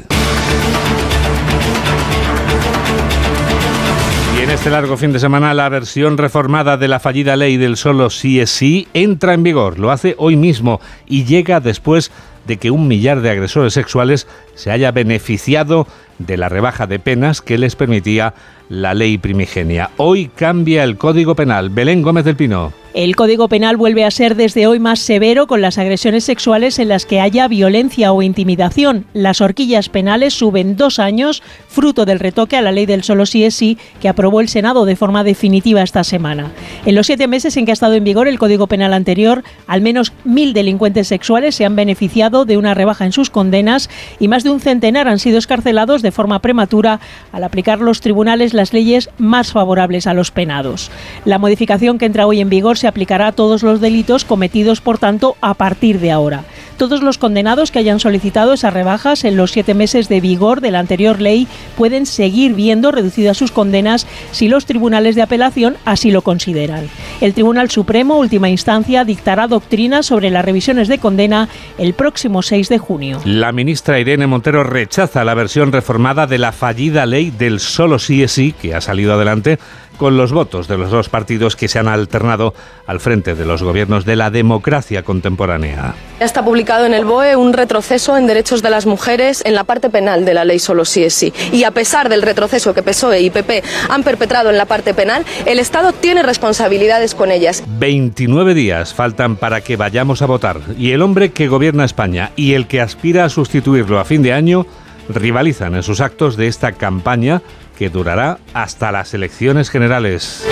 En este largo fin de semana la versión reformada de la fallida ley del solo sí es sí entra en vigor. Lo hace hoy mismo y llega después de que un millar de agresores sexuales se haya beneficiado de la rebaja de penas que les permitía la ley primigenia. Hoy cambia el Código Penal. Belén Gómez del Pino. El Código Penal vuelve a ser desde hoy más severo con las agresiones sexuales en las que haya violencia o intimidación. Las horquillas penales suben dos años, fruto del retoque a la ley del solo sí es sí que aprobó el Senado de forma definitiva esta semana. En los siete meses en que ha estado en vigor el Código Penal anterior, al menos mil delincuentes sexuales se han beneficiado de una rebaja en sus condenas y más de un centenar han sido escarcelados de forma prematura al aplicar los tribunales las leyes más favorables a los penados. La modificación que entra hoy en vigor se aplicará a todos los delitos cometidos, por tanto, a partir de ahora. Todos los condenados que hayan solicitado esas rebajas en los siete meses de vigor de la anterior ley pueden seguir viendo reducidas sus condenas si los tribunales de apelación así lo consideran. El Tribunal Supremo, última instancia, dictará doctrina sobre las revisiones de condena el próximo 6 de junio. La ministra Irene Montero rechaza la versión reformada de la fallida ley del solo sí es sí, que ha salido adelante con los votos de los dos partidos que se han alternado al frente de los gobiernos de la democracia contemporánea. Ya está publicado en el BOE un retroceso en derechos de las mujeres en la parte penal de la ley solo sí es sí. Y a pesar del retroceso que PSOE y PP han perpetrado en la parte penal, el Estado tiene responsabilidades con ellas. 29 días faltan para que vayamos a votar y el hombre que gobierna España y el que aspira a sustituirlo a fin de año rivalizan en sus actos de esta campaña que durará hasta las elecciones generales.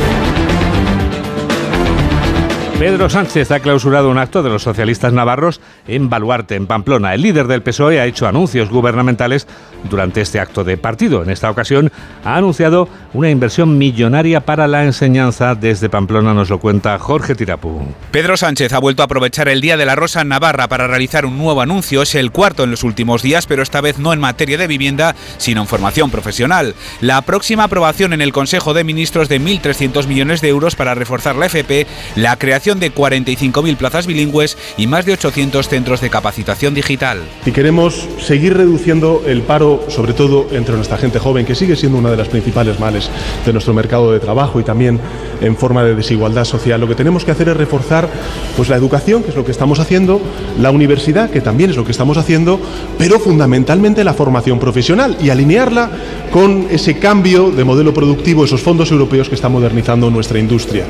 Pedro Sánchez ha clausurado un acto de los socialistas navarros en Baluarte, en Pamplona. El líder del PSOE ha hecho anuncios gubernamentales durante este acto de partido. En esta ocasión ha anunciado una inversión millonaria para la enseñanza. Desde Pamplona nos lo cuenta Jorge Tirapú. Pedro Sánchez ha vuelto a aprovechar el Día de la Rosa en Navarra para realizar un nuevo anuncio. Es el cuarto en los últimos días, pero esta vez no en materia de vivienda, sino en formación profesional. La próxima aprobación en el Consejo de Ministros de 1.300 millones de euros para reforzar la FP, la creación de 45.000 plazas bilingües y más de 800 centros de capacitación digital. Y queremos seguir reduciendo el paro, sobre todo entre nuestra gente joven, que sigue siendo una de las principales males de nuestro mercado de trabajo y también en forma de desigualdad social. Lo que tenemos que hacer es reforzar pues, la educación, que es lo que estamos haciendo, la universidad, que también es lo que estamos haciendo, pero fundamentalmente la formación profesional y alinearla con ese cambio de modelo productivo, esos fondos europeos que están modernizando nuestra industria.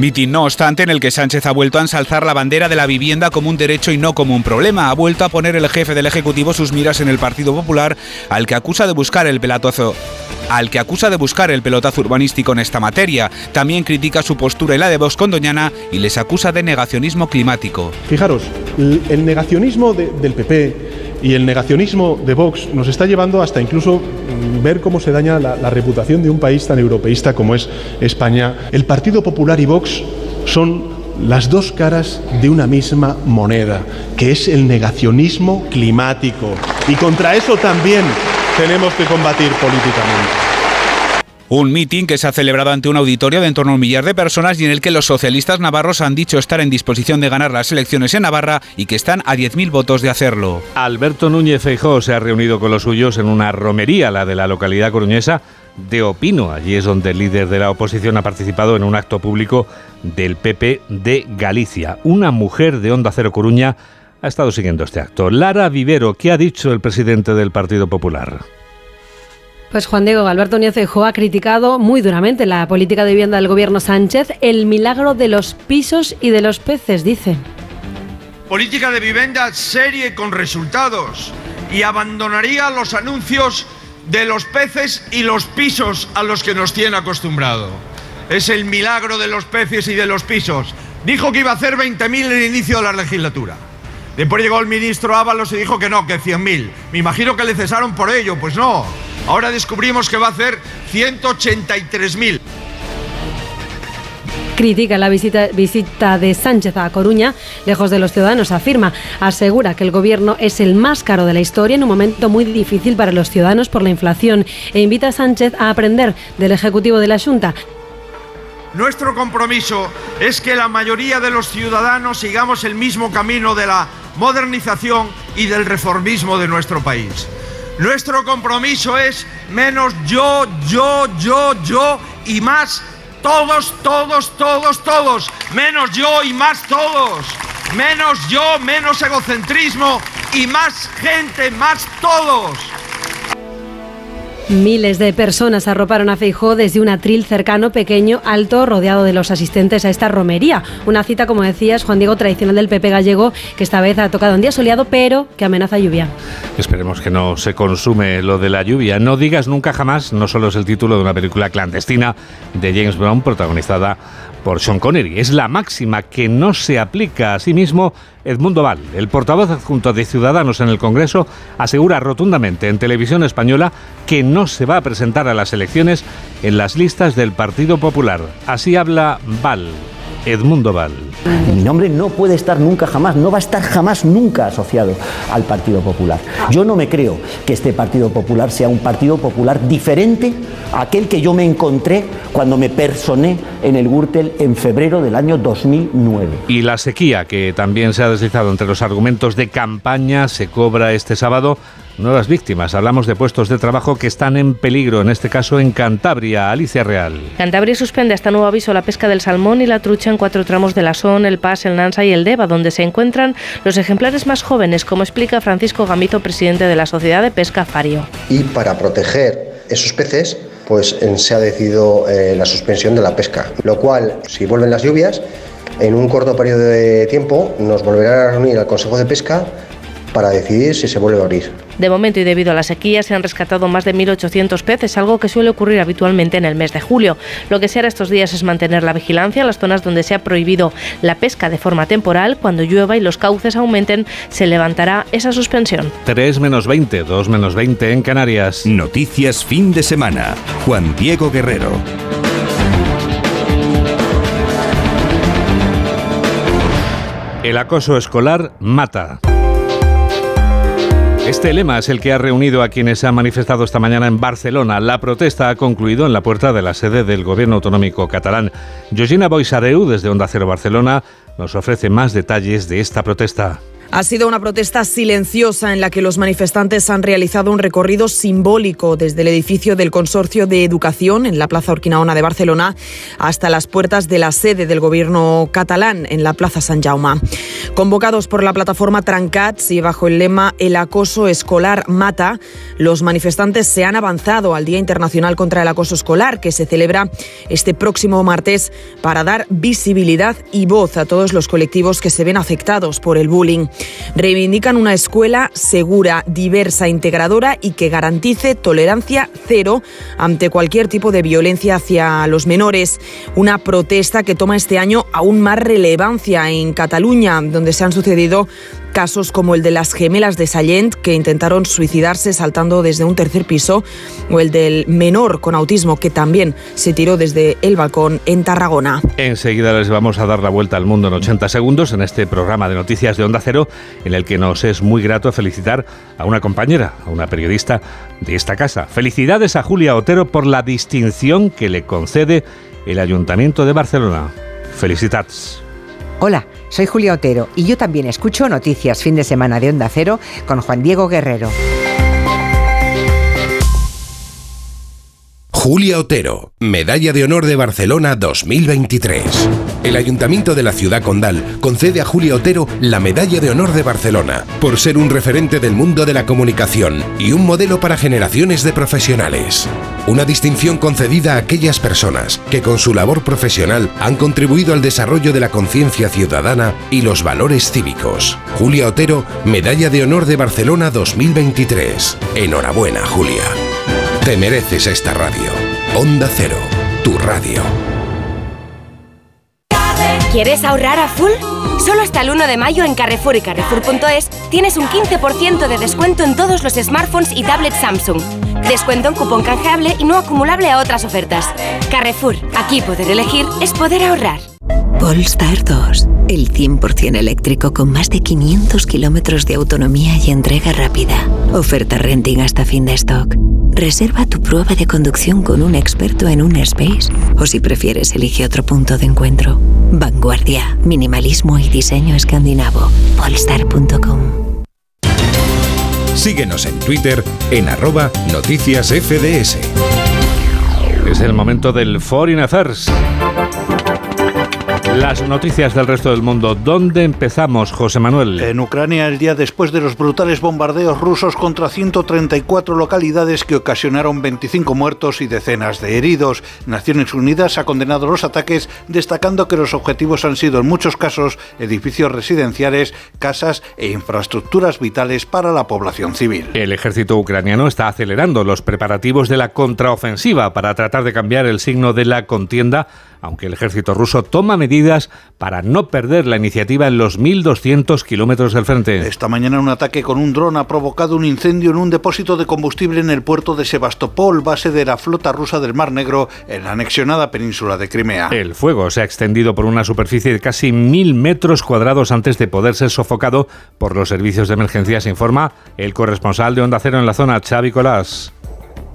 Mitin, no obstante, en el que Sánchez ha vuelto a ensalzar la bandera de la vivienda como un derecho y no como un problema. Ha vuelto a poner el jefe del Ejecutivo sus miras en el Partido Popular, al que acusa de buscar el pelotazo al que acusa de buscar el pelotazo urbanístico en esta materia. También critica su postura y la de Vox con Doñana y les acusa de negacionismo climático. Fijaros, el negacionismo del PP y el negacionismo de Vox nos está llevando hasta incluso ver cómo se daña la, la, reputación de un país tan europeísta como es España. El Partido Popular y Vox son las dos caras de una misma moneda, que es el negacionismo climático. Y contra eso también tenemos que combatir políticamente. Un mitin que se ha celebrado ante un auditorio de en torno a un millar de personas y en el que los socialistas navarros han dicho estar en disposición de ganar las elecciones en Navarra y que están a 10.000 votos de hacerlo. Alberto Núñez Feijóo se ha reunido con los suyos en una romería, la de la localidad coruñesa de Opino. Allí es donde el líder de la oposición ha participado en un acto público del PP de Galicia. Una mujer de Onda Cero Coruña ha estado siguiendo este acto. Lara Vivero, ¿qué ha dicho el presidente del Partido Popular? Pues Juan Diego Alberto Núñez Feijóo ha criticado muy duramente la política de vivienda del gobierno Sánchez, el milagro de los pisos y de los peces, dice. Política de vivienda seria y con resultados y abandonaría los anuncios de los peces y los pisos a los que nos tiene acostumbrado. Es el milagro de los peces y de los pisos. Dijo que iba a hacer 20.000 en el inicio de la legislatura. Después llegó el ministro Ábalos y dijo que no, que 100.000. Me imagino que le cesaron por ello. Pues no. Ahora descubrimos que va a hacer 183.000. Critica la visita, visita, de Sánchez a Coruña, lejos de los ciudadanos, afirma. Asegura que el gobierno es el más caro de la historia en un momento muy difícil para los ciudadanos por la inflación e invita a Sánchez a aprender del Ejecutivo de la Junta. Nuestro compromiso es que la mayoría de los ciudadanos sigamos el mismo camino de la modernización y del reformismo de nuestro país. Nuestro compromiso es menos yo, yo, yo, yo y más todos, todos, todos, todos. Menos yo y más todos. Menos yo, menos egocentrismo y más gente, más todos. Miles de personas arroparon a Feijó desde un atril cercano, pequeño, alto, rodeado de los asistentes a esta romería. Una cita, como decías, Juan Diego, tradicional del PP gallego, que esta vez ha tocado un día soleado, pero que amenaza lluvia. Esperemos que no se consume lo de la lluvia. No digas nunca jamás, no solo es el título de una película clandestina de James Brown, protagonizada por Sean Connery. Es la máxima que no se aplica a sí mismo. Edmundo Val, el portavoz adjunto de Ciudadanos en el Congreso, asegura rotundamente en televisión española que no se va a presentar a las elecciones en las listas del Partido Popular. Así habla Val. Edmundo Val. Mi nombre no puede estar nunca jamás, no va a estar jamás nunca asociado al Partido Popular. Yo no me creo que este Partido Popular sea un Partido Popular diferente a aquel que yo me encontré cuando me personé en el Gürtel en febrero del año 2009. Y la sequía, que también se ha deslizado entre los argumentos de campaña, se cobra este sábado nuevas víctimas. Hablamos de puestos de trabajo que están en peligro, en este caso en Cantabria. Alicia Real. Cantabria suspende hasta nuevo aviso la pesca del salmón y la trucha en cuatro tramos de la Son, el Pas, el Nansa y el Deva, donde se encuentran los ejemplares más jóvenes, como explica Francisco Gamizo, presidente de la Sociedad de Pesca Fario. Y para proteger esos peces, pues se ha decidido eh, la suspensión de la pesca, lo cual, si vuelven las lluvias, en un corto periodo de tiempo nos volverá a reunir al Consejo de Pesca para decidir si se vuelve a abrir. De momento y debido a la sequía se han rescatado más de 1.800 peces, algo que suele ocurrir habitualmente en el mes de julio. Lo que se hará estos días es mantener la vigilancia en las zonas donde se ha prohibido la pesca de forma temporal. Cuando llueva y los cauces aumenten, se levantará esa suspensión. 3 menos 20, 2 menos 20 en Canarias. Noticias fin de semana. Juan Diego Guerrero. El acoso escolar mata. Este lema es el que ha reunido a quienes se han manifestado esta mañana en Barcelona. La protesta ha concluido en la puerta de la sede del Gobierno Autonómico catalán. Georgina Boisareu, desde Onda Cero Barcelona, nos ofrece más detalles de esta protesta. Ha sido una protesta silenciosa en la que los manifestantes han realizado un recorrido simbólico desde el edificio del Consorcio de Educación en la Plaza Urquinaona de Barcelona hasta las puertas de la sede del gobierno catalán en la Plaza San Jaume. Convocados por la plataforma Trancats y bajo el lema El acoso escolar mata, los manifestantes se han avanzado al Día Internacional contra el Acoso Escolar que se celebra este próximo martes para dar visibilidad y voz a todos los colectivos que se ven afectados por el bullying. Reivindican una escuela segura, diversa, integradora y que garantice tolerancia cero ante cualquier tipo de violencia hacia los menores. Una protesta que toma este año aún más relevancia en Cataluña, donde se han sucedido casos como el de las gemelas de Sallent que intentaron suicidarse saltando desde un tercer piso o el del menor con autismo que también se tiró desde el balcón en Tarragona. Enseguida les vamos a dar la vuelta al mundo en 80 segundos en este programa de noticias de Onda Cero en el que nos es muy grato felicitar a una compañera, a una periodista de esta casa. Felicidades a Julia Otero por la distinción que le concede el Ayuntamiento de Barcelona. Felicitats. Hola, soy Julia Otero y yo también escucho Noticias Fin de Semana de Onda Cero con Juan Diego Guerrero. Julia Otero, Medalla de Honor de Barcelona 2023. El Ayuntamiento de la Ciudad Condal concede a Julia Otero la Medalla de Honor de Barcelona por ser un referente del mundo de la comunicación y un modelo para generaciones de profesionales. Una distinción concedida a aquellas personas que con su labor profesional han contribuido al desarrollo de la conciencia ciudadana y los valores cívicos. Julia Otero, Medalla de Honor de Barcelona 2023. Enhorabuena, Julia. Te mereces esta radio. Onda Cero, tu radio. ¿Quieres ahorrar a full? Solo hasta el 1 de mayo en Carrefour y Carrefour.es tienes un 15% de descuento en todos los smartphones y tablets Samsung. Descuento en cupón canjeable y no acumulable a otras ofertas. Carrefour, aquí poder elegir es poder ahorrar. Polestar 2, el 100% eléctrico con más de 500 kilómetros de autonomía y entrega rápida. Oferta renting hasta fin de stock. Reserva tu prueba de conducción con un experto en un space o si prefieres elige otro punto de encuentro. Vanguardia, minimalismo y diseño escandinavo. Polestar.com Síguenos en Twitter en arroba noticias FDS. Es el momento del Foreign Affairs. Las noticias del resto del mundo. ¿Dónde empezamos, José Manuel? En Ucrania, el día después de los brutales bombardeos rusos contra 134 localidades que ocasionaron 25 muertos y decenas de heridos. Naciones Unidas ha condenado los ataques, destacando que los objetivos han sido en muchos casos edificios residenciales, casas e infraestructuras vitales para la población civil. El ejército ucraniano está acelerando los preparativos de la contraofensiva para tratar de cambiar el signo de la contienda aunque el ejército ruso toma medidas para no perder la iniciativa en los 1.200 kilómetros del frente. Esta mañana un ataque con un dron ha provocado un incendio en un depósito de combustible en el puerto de Sebastopol, base de la flota rusa del Mar Negro, en la anexionada península de Crimea. El fuego se ha extendido por una superficie de casi 1.000 metros cuadrados antes de poder ser sofocado por los servicios de emergencia, se informa el corresponsal de Onda Cero en la zona, Xavi Colás.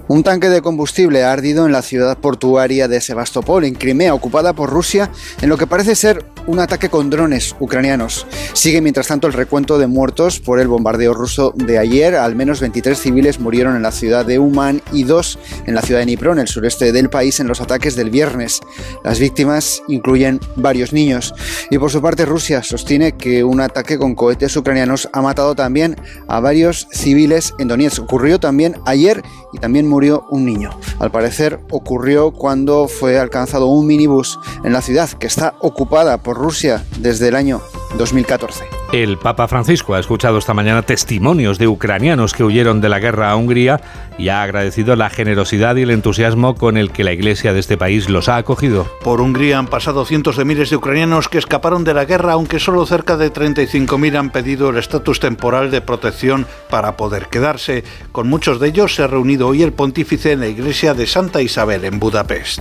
Un tanque de combustible ha ardido en la ciudad portuaria de Sebastopol, en Crimea, ocupada por Rusia, en lo que parece ser un ataque con drones ucranianos. Sigue mientras tanto el recuento de muertos por el bombardeo ruso de ayer. Al menos 23 civiles murieron en la ciudad de Uman y dos en la ciudad de Dnipro, en el sureste del país, en los ataques del viernes. Las víctimas incluyen varios niños. Y por su parte, Rusia sostiene que un ataque con cohetes ucranianos ha matado también a varios civiles en Donetsk. Ocurrió también ayer y también murió un niño. Al parecer ocurrió cuando fue alcanzado un minibús en la ciudad que está ocupada por Rusia desde el año 2014. El Papa Francisco ha escuchado esta mañana testimonios de ucranianos que huyeron de la guerra a Hungría y ha agradecido la generosidad y el entusiasmo con el que la Iglesia de este país los ha acogido. Por Hungría han pasado cientos de miles de ucranianos que escaparon de la guerra, aunque solo cerca de 35.000 han pedido el estatus temporal de protección para poder quedarse. Con muchos de ellos se ha reunido hoy el pontífice en la iglesia de Santa Isabel en Budapest.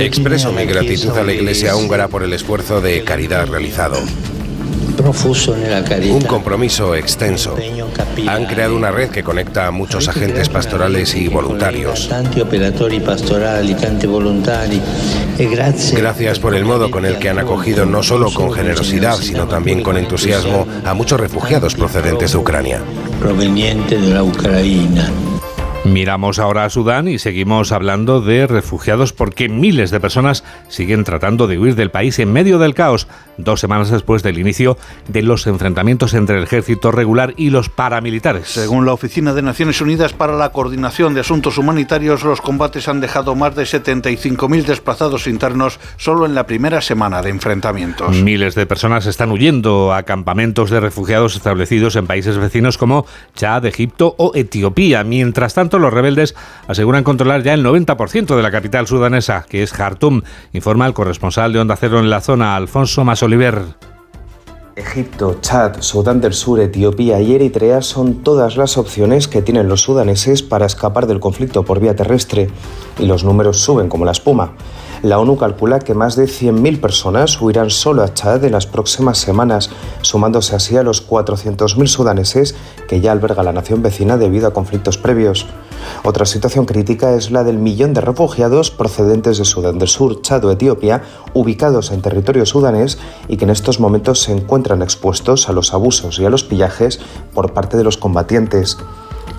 Expreso mi gratitud a la Iglesia húngara por el esfuerzo de caridad realizado. Un compromiso extenso. Han creado una red que conecta a muchos agentes pastorales y voluntarios. Gracias por el modo con el que han acogido no solo con generosidad, sino también con entusiasmo a muchos refugiados procedentes de Ucrania. Proveniente de la Ucrania. Miramos ahora a Sudán y seguimos hablando de refugiados porque miles de personas siguen tratando de huir del país en medio del caos, dos semanas después del inicio de los enfrentamientos entre el ejército regular y los paramilitares. Según la Oficina de Naciones Unidas para la Coordinación de Asuntos Humanitarios, los combates han dejado más de 75.000 desplazados internos solo en la primera semana de enfrentamientos. Miles de personas están huyendo a campamentos de refugiados establecidos en países vecinos como Chad, Egipto o Etiopía. Mientras tanto, los rebeldes aseguran controlar ya el 90% de la capital sudanesa, que es Jartum, informa el corresponsal de Onda Cero en la zona, Alfonso Masoliver. Egipto, Chad, Sudán del Sur, Etiopía y Eritrea son todas las opciones que tienen los sudaneses para escapar del conflicto por vía terrestre, y los números suben como la espuma. La ONU calcula que más de 100.000 personas huirán solo a Chad en las próximas semanas, sumándose así a los 400.000 sudaneses que ya alberga la nación vecina debido a conflictos previos. Otra situación crítica es la del millón de refugiados procedentes de Sudán del Sur, Chad o Etiopía, ubicados en territorio sudanés y que en estos momentos se encuentran expuestos a los abusos y a los pillajes por parte de los combatientes.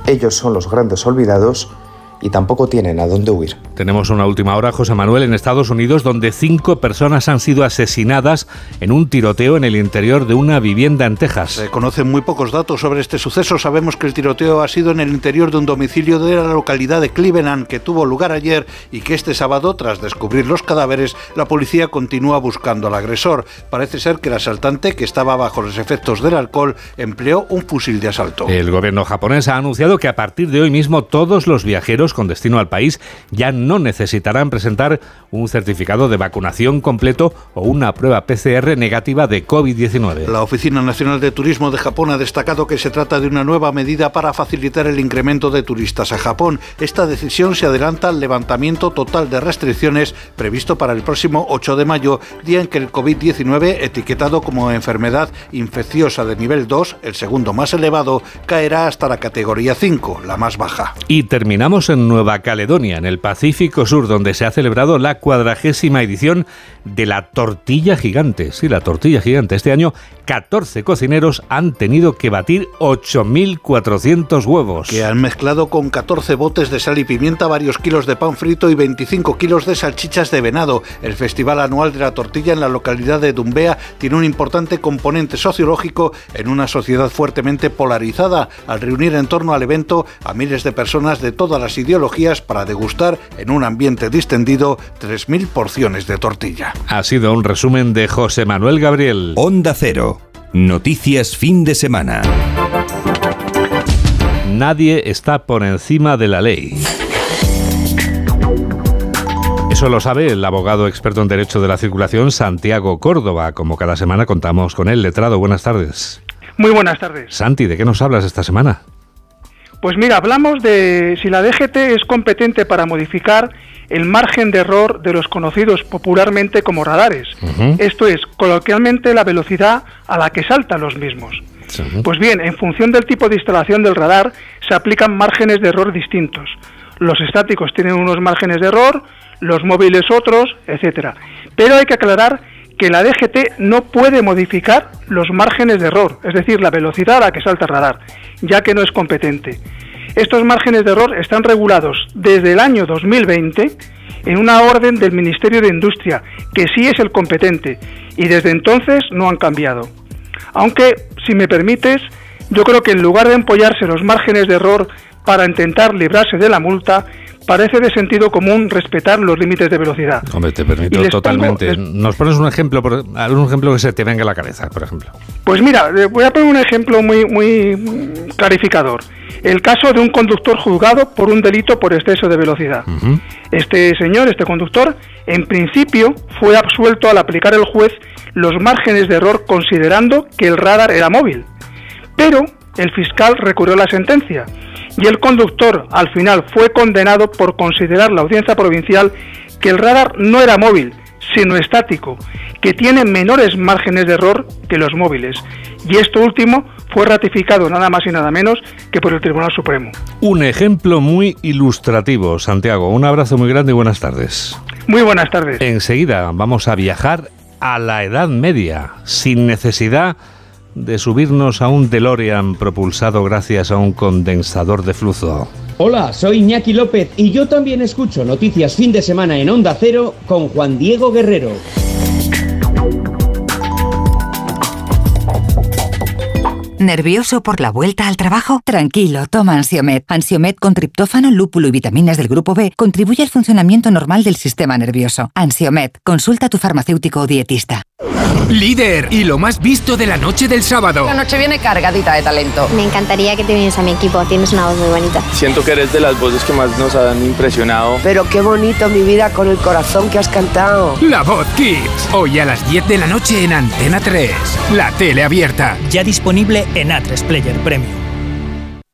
Ellos son los grandes olvidados y tampoco tienen a dónde huir. Tenemos una última hora, José Manuel, en Estados Unidos, donde cinco personas han sido asesinadas en un tiroteo en el interior de una vivienda en Texas. Se conocen muy pocos datos sobre este suceso. Sabemos que el tiroteo ha sido en el interior de un domicilio de la localidad de Cleveland que tuvo lugar ayer y que este sábado, tras descubrir los cadáveres, la policía continúa buscando al agresor. Parece ser que el asaltante, que estaba bajo los efectos del alcohol, empleó un fusil de asalto. El gobierno japonés ha anunciado que a partir de hoy mismo todos los viajeros con destino al país ya no necesitarán presentar un certificado de vacunación completo o una prueba PCR negativa de COVID-19. La Oficina Nacional de Turismo de Japón ha destacado que se trata de una nueva medida para facilitar el incremento de turistas a Japón. Esta decisión se adelanta al levantamiento total de restricciones previsto para el próximo 8 de mayo, día en que el COVID-19, etiquetado como enfermedad infecciosa de nivel 2, el segundo más elevado, caerá hasta la categoría 5, la más baja. Y terminamos en Nueva Caledonia, en el Pacífico Sur, donde se ha celebrado la cuadragésima edición de la tortilla gigante. Sí, la tortilla gigante. Este año, 14 cocineros han tenido que batir 8.400 huevos. Que han mezclado con 14 botes de sal y pimienta, varios kilos de pan frito y 25 kilos de salchichas de venado. El Festival Anual de la Tortilla en la localidad de Dumbea tiene un importante componente sociológico en una sociedad fuertemente polarizada, al reunir en torno al evento a miles de personas de todas las ideologías para degustar en un ambiente distendido 3.000 porciones de tortilla. Ha sido un resumen de José Manuel Gabriel. Onda Cero. Noticias fin de semana. Nadie está por encima de la ley. Eso lo sabe el abogado experto en Derecho de la Circulación, Santiago Córdoba. Como cada semana contamos con él. Letrado, buenas tardes. Muy buenas tardes. Santi, ¿de qué nos hablas esta semana? Pues mira, hablamos de si la DGT es competente para modificar el margen de error de los conocidos popularmente como radares. Esto es, coloquialmente, la velocidad a la que saltan los mismos. Pues bien, en función del tipo de instalación del radar, se aplican márgenes de error distintos. Los estáticos tienen unos márgenes de error, los móviles otros, etcétera. Pero hay que aclarar que la DGT no puede modificar los márgenes de error, es decir, la velocidad a la que salta el radar, ya que no es competente. Estos márgenes de error están regulados desde el año 2020 en una orden del Ministerio de Industria, que sí es el competente, y desde entonces no han cambiado. Aunque, si me permites, yo creo que en lugar de empollarse los márgenes de error para intentar librarse de la multa, parece de sentido común respetar los límites de velocidad. Hombre, te permito totalmente. Nos pones un ejemplo, un ejemplo que se te venga a la cabeza, por ejemplo. Pues mira, voy a poner un ejemplo muy, muy clarificador. El caso de un conductor juzgado por un delito por exceso de velocidad. Este señor, este conductor, en principio fue absuelto al aplicar el juez los márgenes de error considerando que el radar era móvil. Pero el fiscal recurrió la sentencia y el conductor al final fue condenado por considerar la audiencia provincial que el radar no era móvil, sino estático, que tiene menores márgenes de error que los móviles. Y esto último fue ratificado nada más y nada menos que por el Tribunal Supremo. Un ejemplo muy ilustrativo, Santiago. Un abrazo muy grande y buenas tardes. Muy buenas tardes. Enseguida vamos a viajar a la Edad Media, sin necesidad de subirnos a un DeLorean propulsado gracias a un condensador de flujo. Hola, soy Iñaki López y yo también escucho Noticias Fin de Semana en Onda Cero con Juan Diego Guerrero. ¿Nervioso por la vuelta al trabajo? Tranquilo, toma Ansiomet. Ansiomet con triptófano, lúpulo y vitaminas del grupo B contribuye al funcionamiento normal del sistema nervioso. Ansiomet, consulta a tu farmacéutico o dietista. Líder y lo más visto de la noche del sábado. La noche viene cargadita de talento. Me encantaría que te vienes a mi equipo, tienes una voz muy bonita. Siento que eres de las voces que más nos han impresionado. Pero qué bonito mi vida con el corazón que has cantado. La Voz Kids, hoy a las 10 de la noche en Antena 3, la tele abierta. Ya disponible en A3 Player Premium.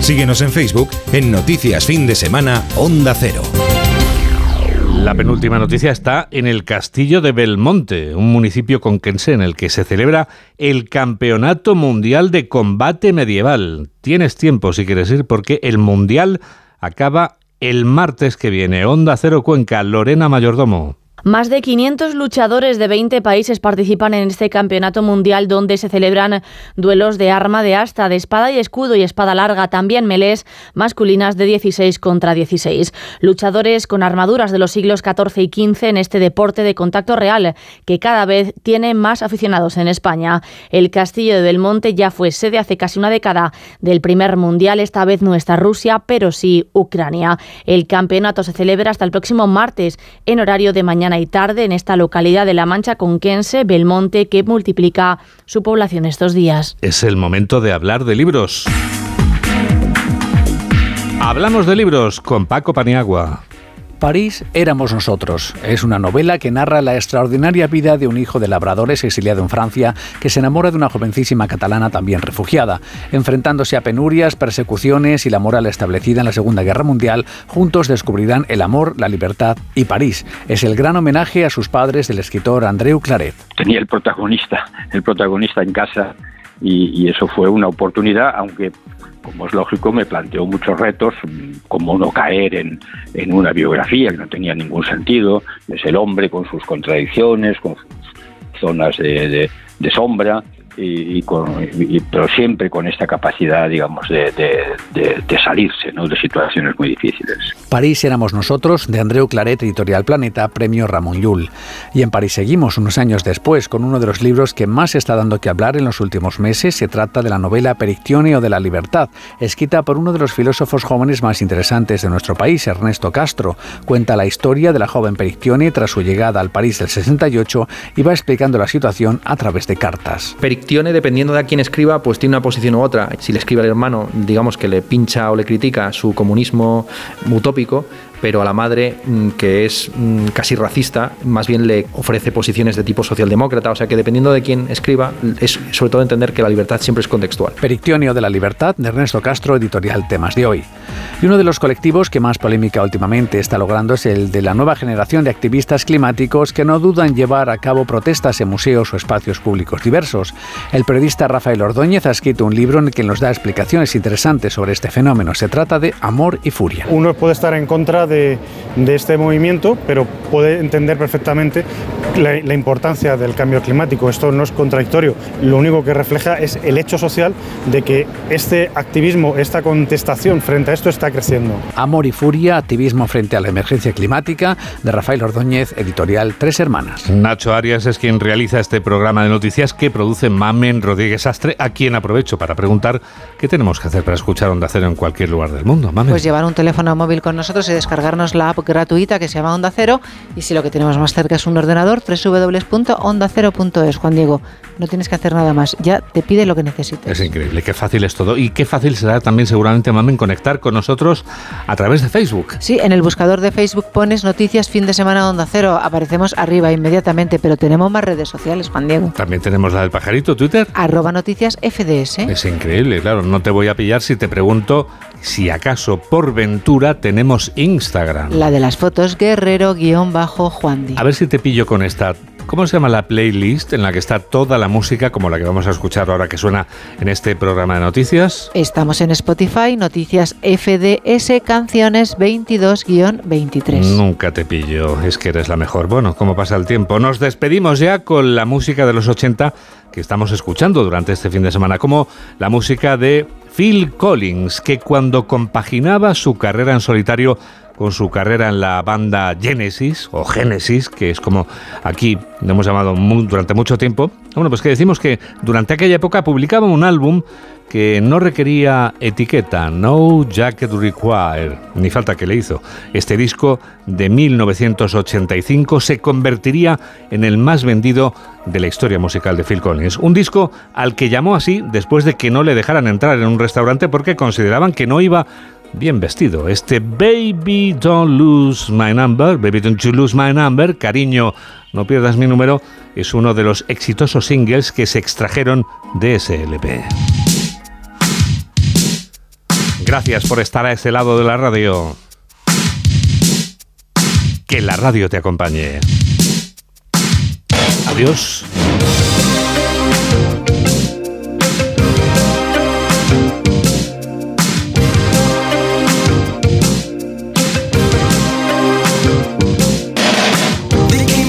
Síguenos en Facebook en Noticias Fin de Semana Onda Cero. La penúltima noticia está en el Castillo de Belmonte, un municipio conquense en el que se celebra el Campeonato Mundial de Combate Medieval. Tienes tiempo si quieres ir porque el Mundial acaba el martes que viene. Onda Cero Cuenca, Lorena Mayordomo. Más de 500 luchadores de 20 países participan en este campeonato mundial donde se celebran duelos de arma de asta, de espada y escudo y espada larga, también melés masculinas de 16 contra 16. Luchadores con armaduras de los siglos XIV y XV en este deporte de contacto real que cada vez tiene más aficionados en España. El castillo de Belmonte ya fue sede hace casi una década del primer mundial, esta vez no está Rusia, pero sí Ucrania. El campeonato se celebra hasta el próximo martes en horario de mañana y tarde en esta localidad de La Mancha conquense, Belmonte, que multiplica su población estos días. Es el momento de hablar de libros. Hablamos de libros con Paco Paniagua. París éramos nosotros. Es una novela que narra la extraordinaria vida de un hijo de labradores exiliado en Francia que se enamora de una jovencísima catalana también refugiada. Enfrentándose a penurias, persecuciones y la moral establecida en la Segunda Guerra Mundial, juntos descubrirán el amor, la libertad y París. Es el gran homenaje a sus padres del escritor Andreu Claret. Tenía el protagonista, el protagonista en casa y, y eso fue una oportunidad, aunque como es lógico, me planteó muchos retos, como no caer en, en, una biografía que no tenía ningún sentido. Es el hombre con sus contradicciones, con sus zonas de, de, de sombra, y, con, pero siempre con esta capacidad, digamos, de, de, salirse ¿no? de situaciones muy difíciles. París éramos nosotros, de Andreu Claret, Editorial Planeta, Premio Ramón Llull. Y en París seguimos unos años después con uno de los libros que más está dando que hablar en los últimos meses. Se trata de la novela Perictione o de la libertad, escrita por uno de los filósofos jóvenes más interesantes de nuestro país, Ernesto Castro. Cuenta la historia de la joven Perictione tras su llegada al París del 68 y va explicando la situación a través de cartas dependiendo de a quién escriba, pues tiene una posición u otra. Si le escribe al hermano, digamos que le pincha o le critica su comunismo utópico, pero a la madre, mm, que es mm, casi racista, más bien le ofrece posiciones de tipo socialdemócrata. O sea que dependiendo de quién escriba, es sobre todo entender que la libertad siempre es contextual. Perictionio de la libertad de Ernesto Castro, editorial Temas de hoy. Y uno de los colectivos que más polémica últimamente está logrando es el de la nueva generación de activistas climáticos que no dudan llevar a cabo protestas en museos o espacios públicos diversos. El periodista Rafael Ordóñez ha escrito un libro en el que nos da explicaciones interesantes sobre este fenómeno. Se trata de Amor y Furia. Uno puede estar en contra de, de este movimiento, pero puede entender perfectamente la, la importancia del cambio climático. Esto no es contradictorio. Lo único que refleja es el hecho social de que este activismo, esta contestación frente a esto está creciendo. Amor y Furia, activismo frente a la emergencia climática, de Rafael Ordóñez, editorial Tres Hermanas. Nacho Arias es quien realiza este programa de noticias que produce Mamen Rodríguez Astre, a quien aprovecho para preguntar qué tenemos que hacer para escuchar Onda Cero en cualquier lugar del mundo. Mamen. Pues llevar un teléfono móvil con nosotros y descargarnos la app gratuita que se llama Onda Cero. Y si lo que tenemos más cerca es un ordenador, www.ondacero.es. Juan Diego, no tienes que hacer nada más, ya te pide lo que necesites. Es increíble, qué fácil es todo. Y qué fácil será también seguramente, Mamen, conectar con nosotros a través de Facebook. Sí, en el buscador de Facebook pones noticias fin de semana Onda Cero. Aparecemos arriba inmediatamente, pero tenemos más redes sociales, Juan Diego. También tenemos la del pajarito, Twitter. Arroba noticias FDS. Es increíble, claro. No te voy a pillar si te pregunto si acaso por ventura tenemos Instagram. La de las fotos guerrero-juan A ver si te pillo con esta. ¿Cómo se llama la playlist en la que está toda la música como la que vamos a escuchar ahora que suena en este programa de noticias? Estamos en Spotify, Noticias FDS, Canciones 22-23. Nunca te pillo, es que eres la mejor. Bueno, ¿cómo pasa el tiempo? Nos despedimos ya con la música de los 80 que estamos escuchando durante este fin de semana, como la música de Phil Collins, que cuando compaginaba su carrera en solitario con su carrera en la banda Genesis, o Genesis, que es como aquí le hemos llamado durante mucho tiempo, bueno, pues que decimos que durante aquella época publicaba un álbum que no requería etiqueta, No Jacket Required, ni falta que le hizo. Este disco de 1985 se convertiría en el más vendido de la historia musical de Phil Collins. Un disco al que llamó así después de que no le dejaran entrar en un restaurante porque consideraban que no iba bien vestido. Este Baby Don't Lose My Number, Baby Don't You Lose My Number, cariño, no pierdas mi número, es uno de los exitosos singles que se extrajeron de ese LP. Gracias por estar a ese lado de la radio. Que la radio te acompañe. Adiós.